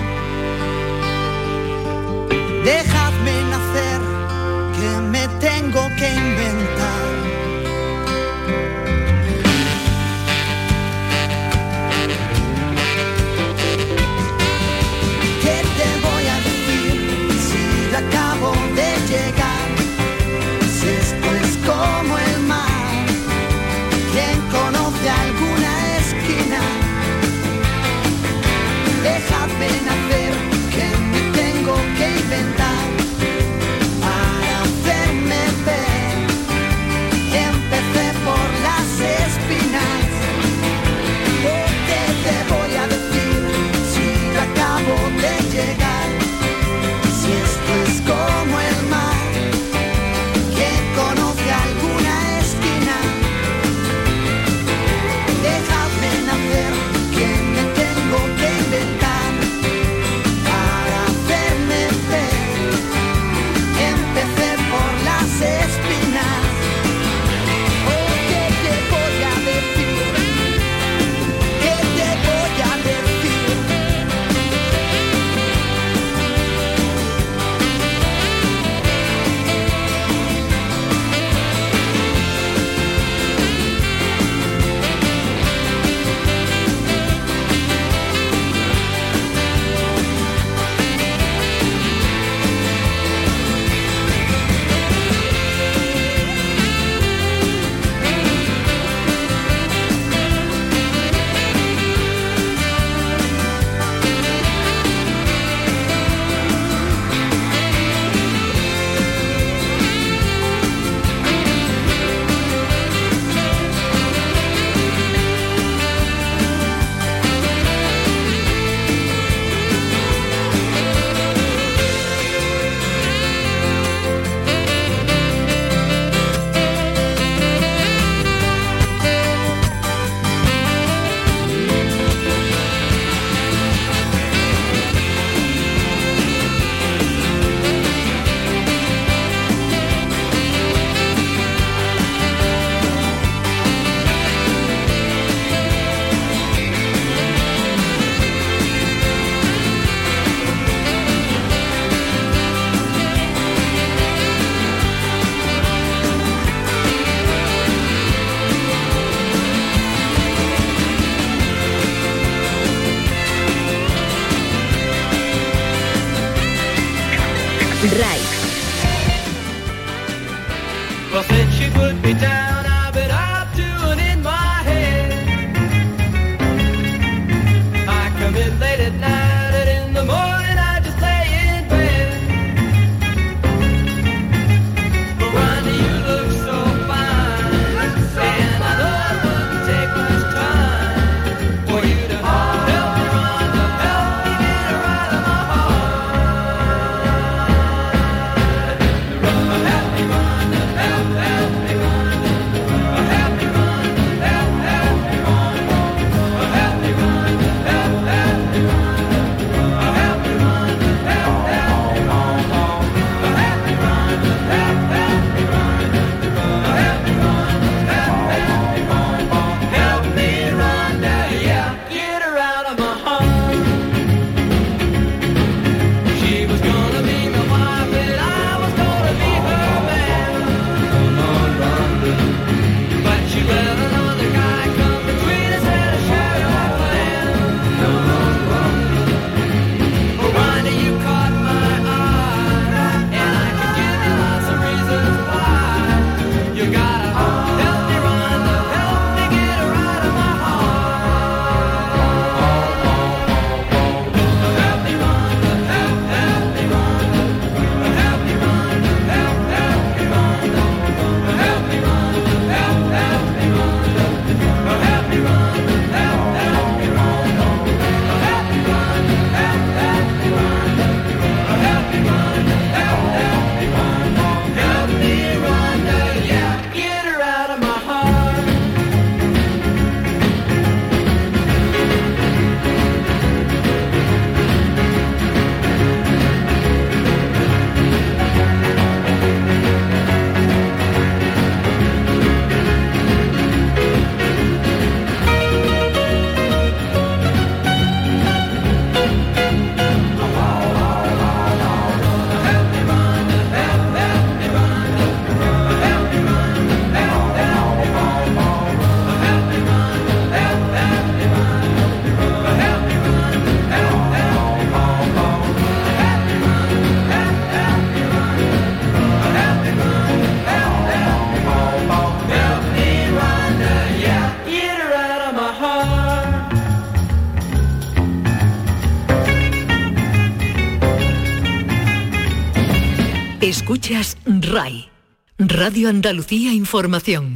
Escuchas RAI, Radio Andalucía Información.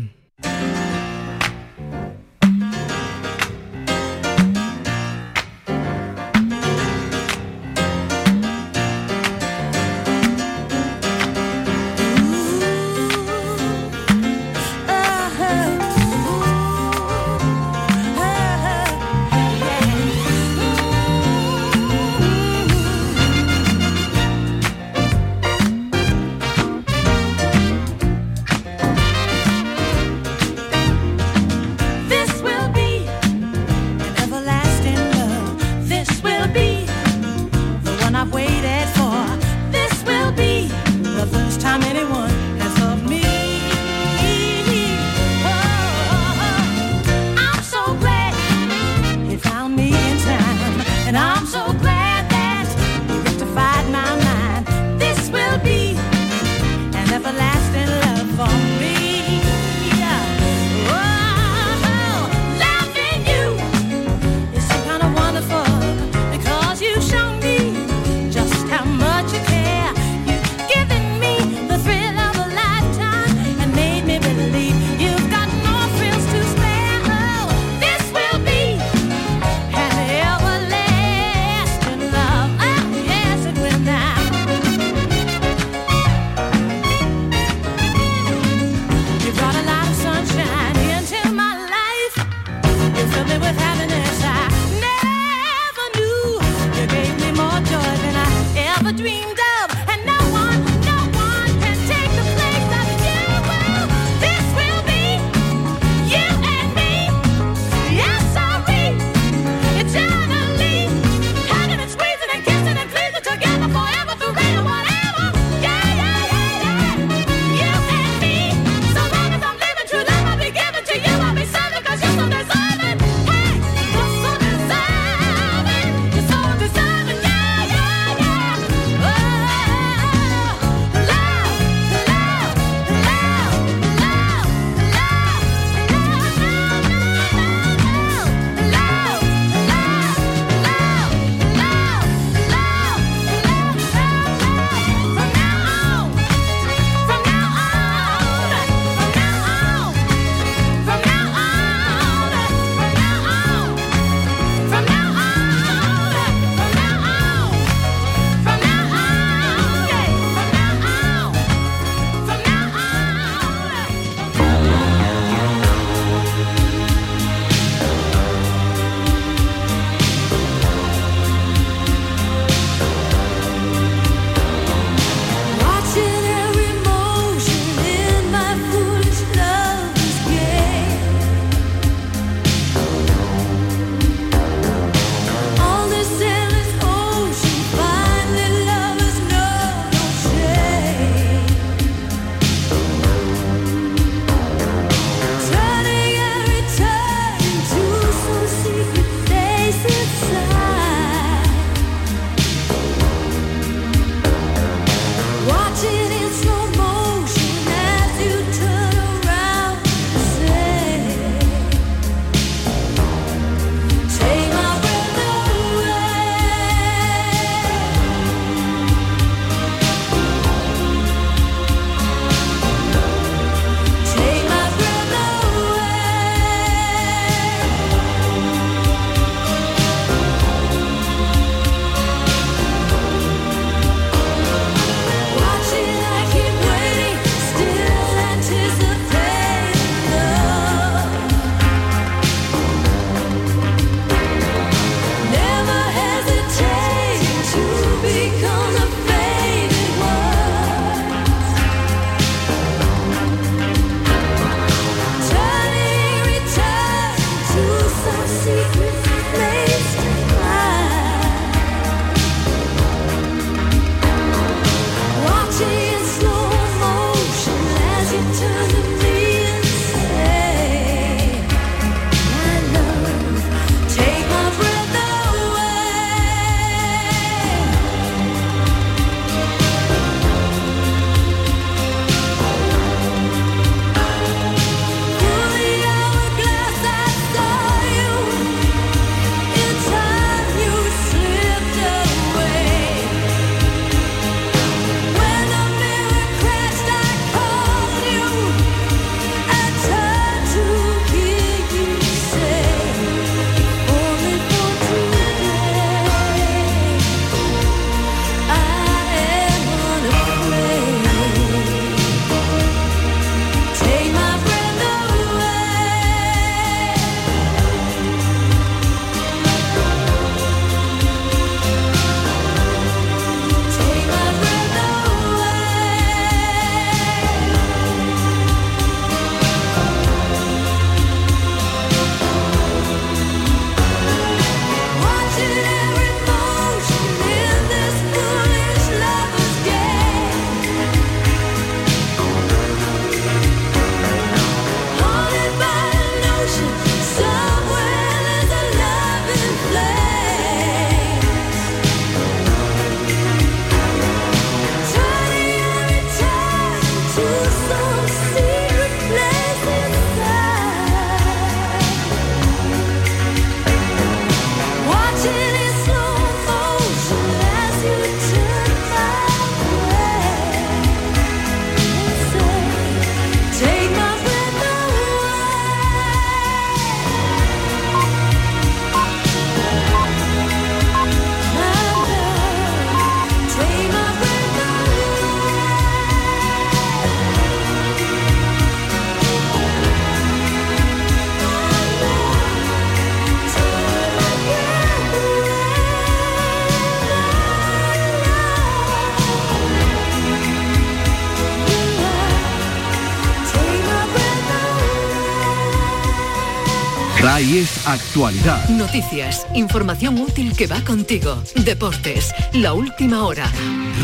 Actualidad. Noticias, información útil que va contigo. Deportes, la última hora.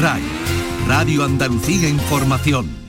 RAI, Radio Andalucía Información.